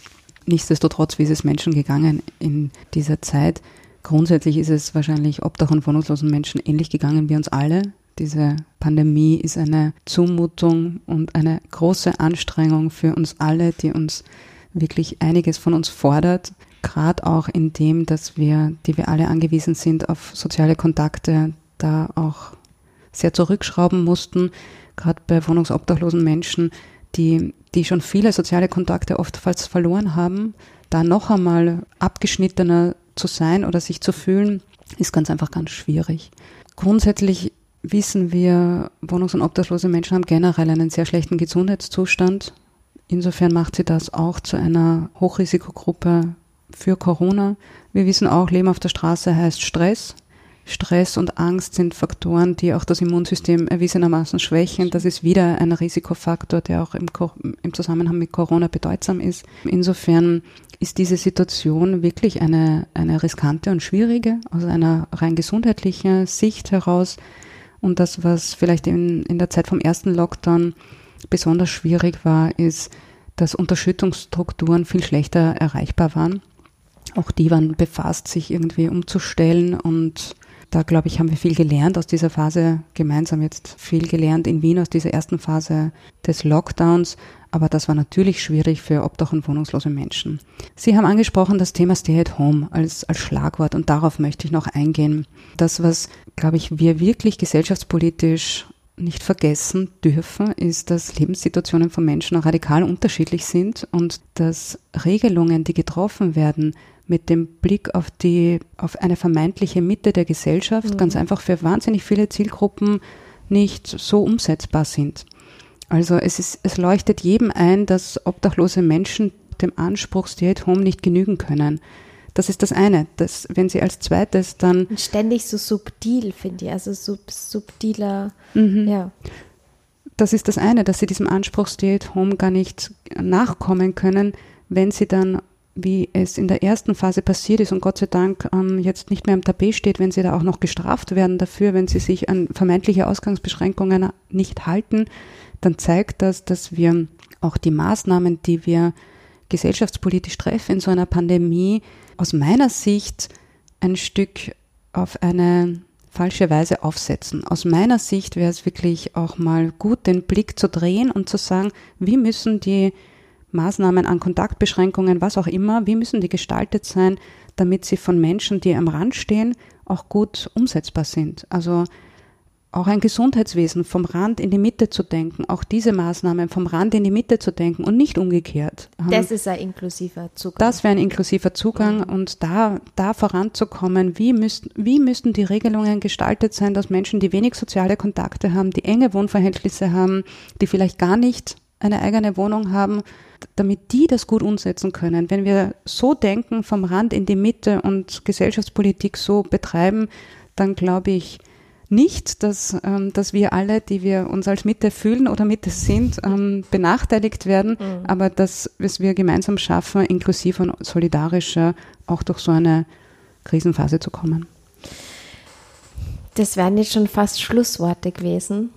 Nichtsdestotrotz, wie ist es Menschen gegangen in dieser Zeit? Grundsätzlich ist es wahrscheinlich Obdach- und wohnungslosen Menschen ähnlich gegangen wie uns alle. Diese Pandemie ist eine Zumutung und eine große Anstrengung für uns alle, die uns wirklich einiges von uns fordert. Gerade auch in dem, dass wir, die wir alle angewiesen sind auf soziale Kontakte, da auch sehr zurückschrauben mussten gerade bei wohnungsobdachlosen Menschen, die, die schon viele soziale Kontakte oftmals verloren haben, da noch einmal abgeschnittener zu sein oder sich zu fühlen, ist ganz einfach ganz schwierig. Grundsätzlich wissen wir, wohnungs- und obdachlose Menschen haben generell einen sehr schlechten Gesundheitszustand. Insofern macht sie das auch zu einer Hochrisikogruppe für Corona. Wir wissen auch, Leben auf der Straße heißt Stress. Stress und Angst sind Faktoren, die auch das Immunsystem erwiesenermaßen schwächen. Das ist wieder ein Risikofaktor, der auch im, im, Zusammenhang mit Corona bedeutsam ist. Insofern ist diese Situation wirklich eine, eine riskante und schwierige aus einer rein gesundheitlichen Sicht heraus. Und das, was vielleicht in, in der Zeit vom ersten Lockdown besonders schwierig war, ist, dass Unterschüttungsstrukturen viel schlechter erreichbar waren. Auch die waren befasst, sich irgendwie umzustellen und da glaube ich, haben wir viel gelernt aus dieser Phase, gemeinsam jetzt viel gelernt in Wien aus dieser ersten Phase des Lockdowns. Aber das war natürlich schwierig für obdach- und wohnungslose Menschen. Sie haben angesprochen das Thema Stay at Home als, als Schlagwort und darauf möchte ich noch eingehen. Das, was, glaube ich, wir wirklich gesellschaftspolitisch nicht vergessen dürfen, ist, dass Lebenssituationen von Menschen auch radikal unterschiedlich sind und dass Regelungen, die getroffen werden, mit dem Blick auf die, auf eine vermeintliche Mitte der Gesellschaft mhm. ganz einfach für wahnsinnig viele Zielgruppen nicht so umsetzbar sind. Also es ist, es leuchtet jedem ein, dass obdachlose Menschen dem Anspruch Stay at Home nicht genügen können. Das ist das eine. Das, wenn sie als zweites dann. Und ständig so subtil, finde ich. Also sub, subtiler, mhm. ja. Das ist das eine, dass sie diesem Anspruch Stay at Home gar nicht nachkommen können, wenn sie dann wie es in der ersten Phase passiert ist und Gott sei Dank ähm, jetzt nicht mehr am Tapet steht, wenn sie da auch noch gestraft werden dafür, wenn sie sich an vermeintliche Ausgangsbeschränkungen nicht halten, dann zeigt das, dass wir auch die Maßnahmen, die wir gesellschaftspolitisch treffen in so einer Pandemie, aus meiner Sicht ein Stück auf eine falsche Weise aufsetzen. Aus meiner Sicht wäre es wirklich auch mal gut, den Blick zu drehen und zu sagen, wie müssen die Maßnahmen an Kontaktbeschränkungen, was auch immer, wie müssen die gestaltet sein, damit sie von Menschen, die am Rand stehen, auch gut umsetzbar sind. Also auch ein Gesundheitswesen vom Rand in die Mitte zu denken, auch diese Maßnahmen vom Rand in die Mitte zu denken und nicht umgekehrt. Das ist ein inklusiver Zugang. Das wäre ein inklusiver Zugang mhm. und da, da voranzukommen, wie, müssten, wie müssten die Regelungen gestaltet sein, dass Menschen, die wenig soziale Kontakte haben, die enge Wohnverhältnisse haben, die vielleicht gar nicht eine eigene Wohnung haben, damit die das gut umsetzen können. Wenn wir so denken, vom Rand in die Mitte und Gesellschaftspolitik so betreiben, dann glaube ich nicht, dass, ähm, dass wir alle, die wir uns als Mitte fühlen oder Mitte sind, ähm, benachteiligt werden, mhm. aber dass es wir gemeinsam schaffen, inklusiver und solidarischer auch durch so eine Krisenphase zu kommen. Das wären jetzt schon fast Schlussworte gewesen.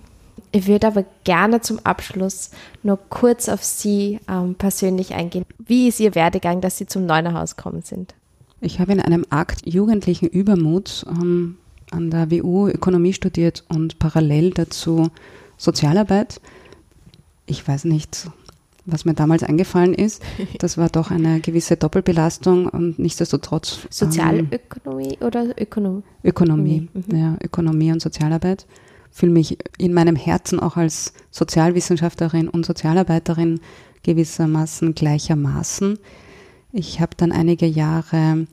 Ich würde aber gerne zum Abschluss nur kurz auf Sie ähm, persönlich eingehen. Wie ist Ihr Werdegang, dass Sie zum Neunerhaus gekommen sind? Ich habe in einem Akt jugendlichen Übermuts ähm, an der WU Ökonomie studiert und parallel dazu Sozialarbeit. Ich weiß nicht, was mir damals eingefallen ist. Das war doch eine gewisse Doppelbelastung und nichtsdestotrotz. Sozialökonomie ähm, oder Ökonomie? Ökonomie, mhm. ja, Ökonomie und Sozialarbeit. Fühle mich in meinem Herzen auch als Sozialwissenschaftlerin und Sozialarbeiterin gewissermaßen gleichermaßen. Ich habe dann einige Jahre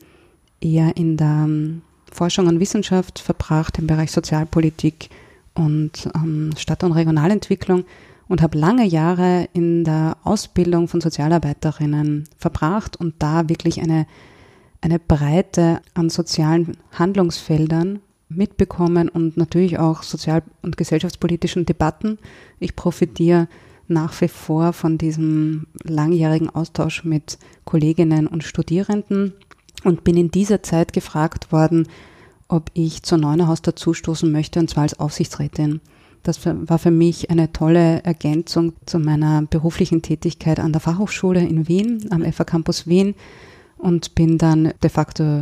eher in der ähm, Forschung und Wissenschaft verbracht im Bereich Sozialpolitik und ähm, Stadt- und Regionalentwicklung und habe lange Jahre in der Ausbildung von Sozialarbeiterinnen verbracht und da wirklich eine, eine Breite an sozialen Handlungsfeldern mitbekommen und natürlich auch sozial- und gesellschaftspolitischen Debatten. Ich profitiere nach wie vor von diesem langjährigen Austausch mit Kolleginnen und Studierenden und bin in dieser Zeit gefragt worden, ob ich zur Neunerhaus dazustoßen möchte, und zwar als Aufsichtsrätin. Das war für mich eine tolle Ergänzung zu meiner beruflichen Tätigkeit an der Fachhochschule in Wien, am FA Campus Wien und bin dann de facto äh,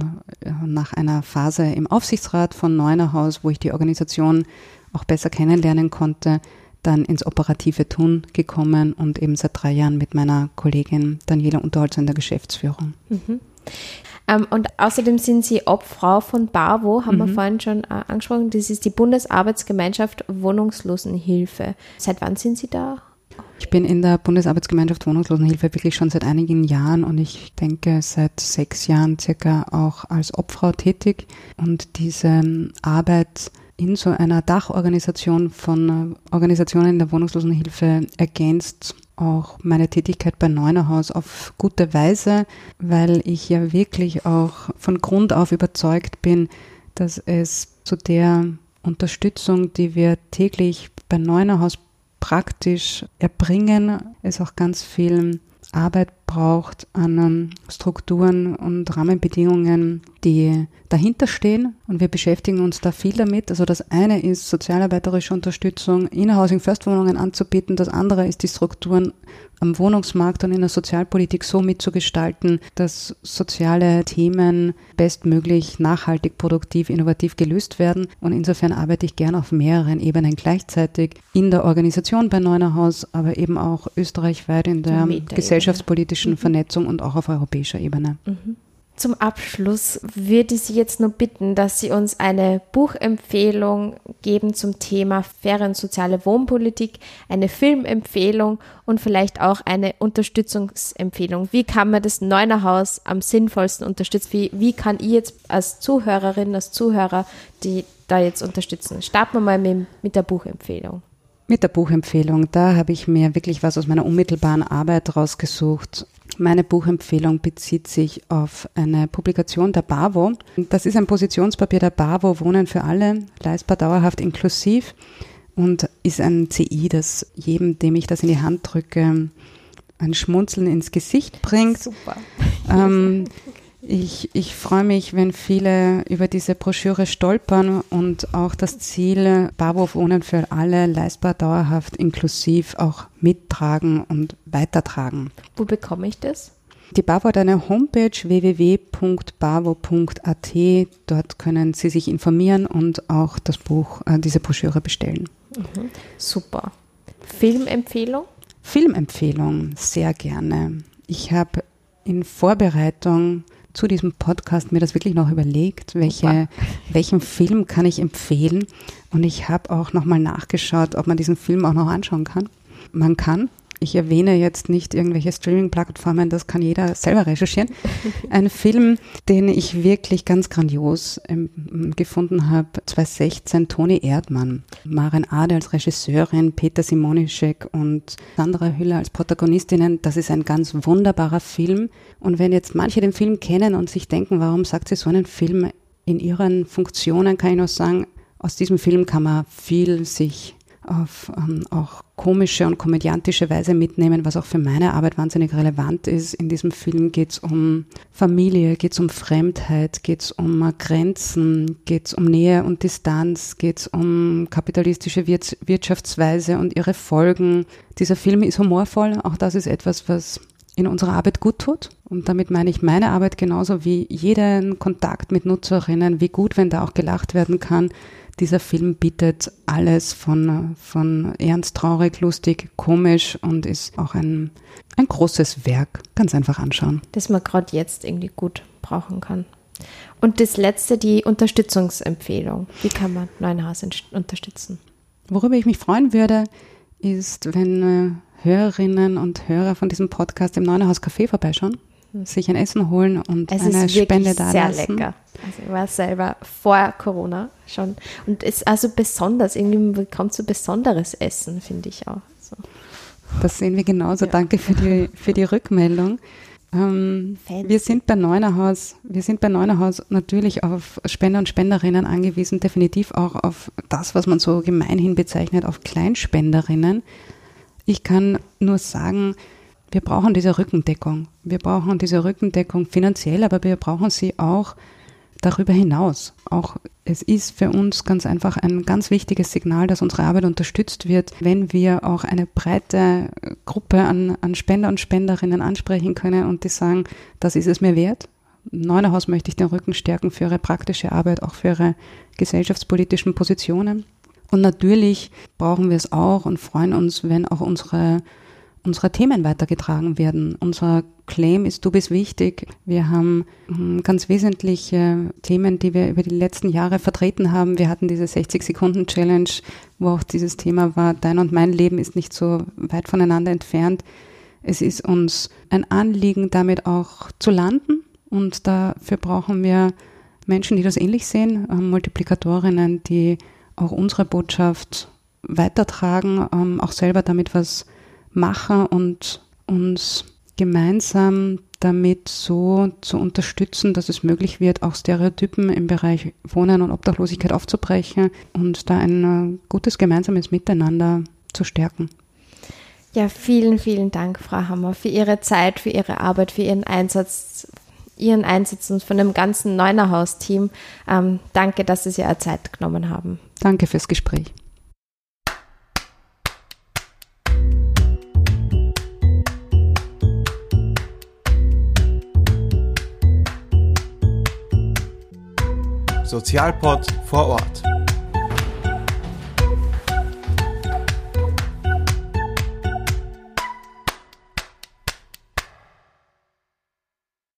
nach einer Phase im Aufsichtsrat von Neunerhaus, wo ich die Organisation auch besser kennenlernen konnte, dann ins operative Tun gekommen und eben seit drei Jahren mit meiner Kollegin Daniela Unterholzer in der Geschäftsführung. Mhm. Ähm, und außerdem sind Sie Obfrau von BAWO, haben mhm. wir vorhin schon äh, angesprochen. Das ist die Bundesarbeitsgemeinschaft Wohnungslosenhilfe. Seit wann sind Sie da? Ich bin in der Bundesarbeitsgemeinschaft Wohnungslosenhilfe wirklich schon seit einigen Jahren und ich denke seit sechs Jahren circa auch als Obfrau tätig. Und diese Arbeit in so einer Dachorganisation von Organisationen der Wohnungslosenhilfe ergänzt auch meine Tätigkeit bei Neunerhaus auf gute Weise, weil ich ja wirklich auch von Grund auf überzeugt bin, dass es zu der Unterstützung, die wir täglich bei Neunerhaus praktisch erbringen, es auch ganz viel Arbeit braucht an Strukturen und Rahmenbedingungen, die dahinter stehen. Und wir beschäftigen uns da viel damit. Also das eine ist sozialarbeiterische Unterstützung in Housing First Wohnungen anzubieten. Das andere ist die Strukturen am Wohnungsmarkt und in der Sozialpolitik so mitzugestalten, dass soziale Themen bestmöglich nachhaltig, produktiv, innovativ gelöst werden. Und insofern arbeite ich gern auf mehreren Ebenen gleichzeitig in der Organisation bei Neunerhaus, aber eben auch österreichweit in der gesellschaftspolitischen mhm. Vernetzung und auch auf europäischer Ebene. Mhm. Zum Abschluss würde ich Sie jetzt nur bitten, dass Sie uns eine Buchempfehlung geben zum Thema faire und soziale Wohnpolitik, eine Filmempfehlung und vielleicht auch eine Unterstützungsempfehlung. Wie kann man das Neunerhaus am sinnvollsten unterstützen? Wie, wie kann ich jetzt als Zuhörerin, als Zuhörer die da jetzt unterstützen? Starten wir mal mit, mit der Buchempfehlung. Mit der Buchempfehlung, da habe ich mir wirklich was aus meiner unmittelbaren Arbeit rausgesucht meine Buchempfehlung bezieht sich auf eine Publikation der BAWO. Das ist ein Positionspapier der BAWO Wohnen für alle, leistbar dauerhaft inklusiv und ist ein CI, das jedem, dem ich das in die Hand drücke, ein Schmunzeln ins Gesicht bringt. Super. Ähm, ich, ich freue mich, wenn viele über diese Broschüre stolpern und auch das Ziel Babo Wohnen für alle leistbar, dauerhaft, inklusiv auch mittragen und weitertragen. Wo bekomme ich das? Die BAWO hat eine Homepage www.bavo.at. Dort können Sie sich informieren und auch das Buch, äh, diese Broschüre bestellen. Mhm. Super. Filmempfehlung? Filmempfehlung, sehr gerne. Ich habe in Vorbereitung zu diesem Podcast mir das wirklich noch überlegt, welche, welchen Film kann ich empfehlen. Und ich habe auch nochmal nachgeschaut, ob man diesen Film auch noch anschauen kann. Man kann. Ich erwähne jetzt nicht irgendwelche Streaming-Plattformen, das kann jeder selber recherchieren. Ein Film, den ich wirklich ganz grandios ähm, gefunden habe, 2016, Toni Erdmann. Maren Ade als Regisseurin, Peter Simonischek und Sandra Hüller als Protagonistinnen. Das ist ein ganz wunderbarer Film. Und wenn jetzt manche den Film kennen und sich denken, warum sagt sie so einen Film in ihren Funktionen, kann ich nur sagen, aus diesem Film kann man viel sich auf ähm, auch komische und komödiantische Weise mitnehmen, was auch für meine Arbeit wahnsinnig relevant ist. In diesem Film geht es um Familie, geht es um Fremdheit, geht es um Grenzen, geht es um Nähe und Distanz, geht es um kapitalistische Wirtschaftsweise und ihre Folgen. Dieser Film ist humorvoll, auch das ist etwas, was in unserer Arbeit gut tut. Und damit meine ich meine Arbeit genauso wie jeden Kontakt mit Nutzerinnen, wie gut, wenn da auch gelacht werden kann. Dieser Film bietet alles von, von ernst, traurig, lustig, komisch und ist auch ein, ein großes Werk. Ganz einfach anschauen. Das man gerade jetzt irgendwie gut brauchen kann. Und das letzte, die Unterstützungsempfehlung. Wie kann man Neuenhaus unterstützen? Worüber ich mich freuen würde, ist, wenn äh, Hörerinnen und Hörer von diesem Podcast im Neuenhaus Café vorbeischauen. Sich ein Essen holen und es eine ist Spende da sehr lecker. Also ich war selber vor Corona schon und es ist also besonders, irgendwie bekommt so besonderes Essen, finde ich auch. So. Das sehen wir genauso. Ja. Danke für die, für die Rückmeldung. Ähm, wir sind bei Neunerhaus, wir sind bei Neunerhaus natürlich auf Spender und Spenderinnen angewiesen, definitiv auch auf das, was man so gemeinhin bezeichnet, auf Kleinspenderinnen. Ich kann nur sagen, wir brauchen diese Rückendeckung. Wir brauchen diese Rückendeckung finanziell, aber wir brauchen sie auch darüber hinaus. Auch es ist für uns ganz einfach ein ganz wichtiges Signal, dass unsere Arbeit unterstützt wird, wenn wir auch eine breite Gruppe an, an Spender und Spenderinnen ansprechen können und die sagen, das ist es mir wert. Neunerhaus möchte ich den Rücken stärken für ihre praktische Arbeit, auch für ihre gesellschaftspolitischen Positionen. Und natürlich brauchen wir es auch und freuen uns, wenn auch unsere, unsere Themen weitergetragen werden. Unser Claim ist Du bist wichtig. Wir haben hm, ganz wesentliche Themen, die wir über die letzten Jahre vertreten haben. Wir hatten diese 60-Sekunden-Challenge, wo auch dieses Thema war, dein und mein Leben ist nicht so weit voneinander entfernt. Es ist uns ein Anliegen, damit auch zu landen. Und dafür brauchen wir Menschen, die das ähnlich sehen, äh, Multiplikatorinnen, die auch unsere Botschaft weitertragen, ähm, auch selber damit was machen und uns gemeinsam damit so zu unterstützen, dass es möglich wird, auch Stereotypen im Bereich Wohnen und Obdachlosigkeit aufzubrechen und da ein gutes gemeinsames Miteinander zu stärken. Ja, vielen, vielen Dank, Frau Hammer, für Ihre Zeit, für Ihre Arbeit, für Ihren Einsatz Ihren Einsatz und von dem ganzen Neunerhaus-Team. Ähm, danke, dass Sie sich ja Zeit genommen haben. Danke fürs Gespräch. Sozialpod vor Ort.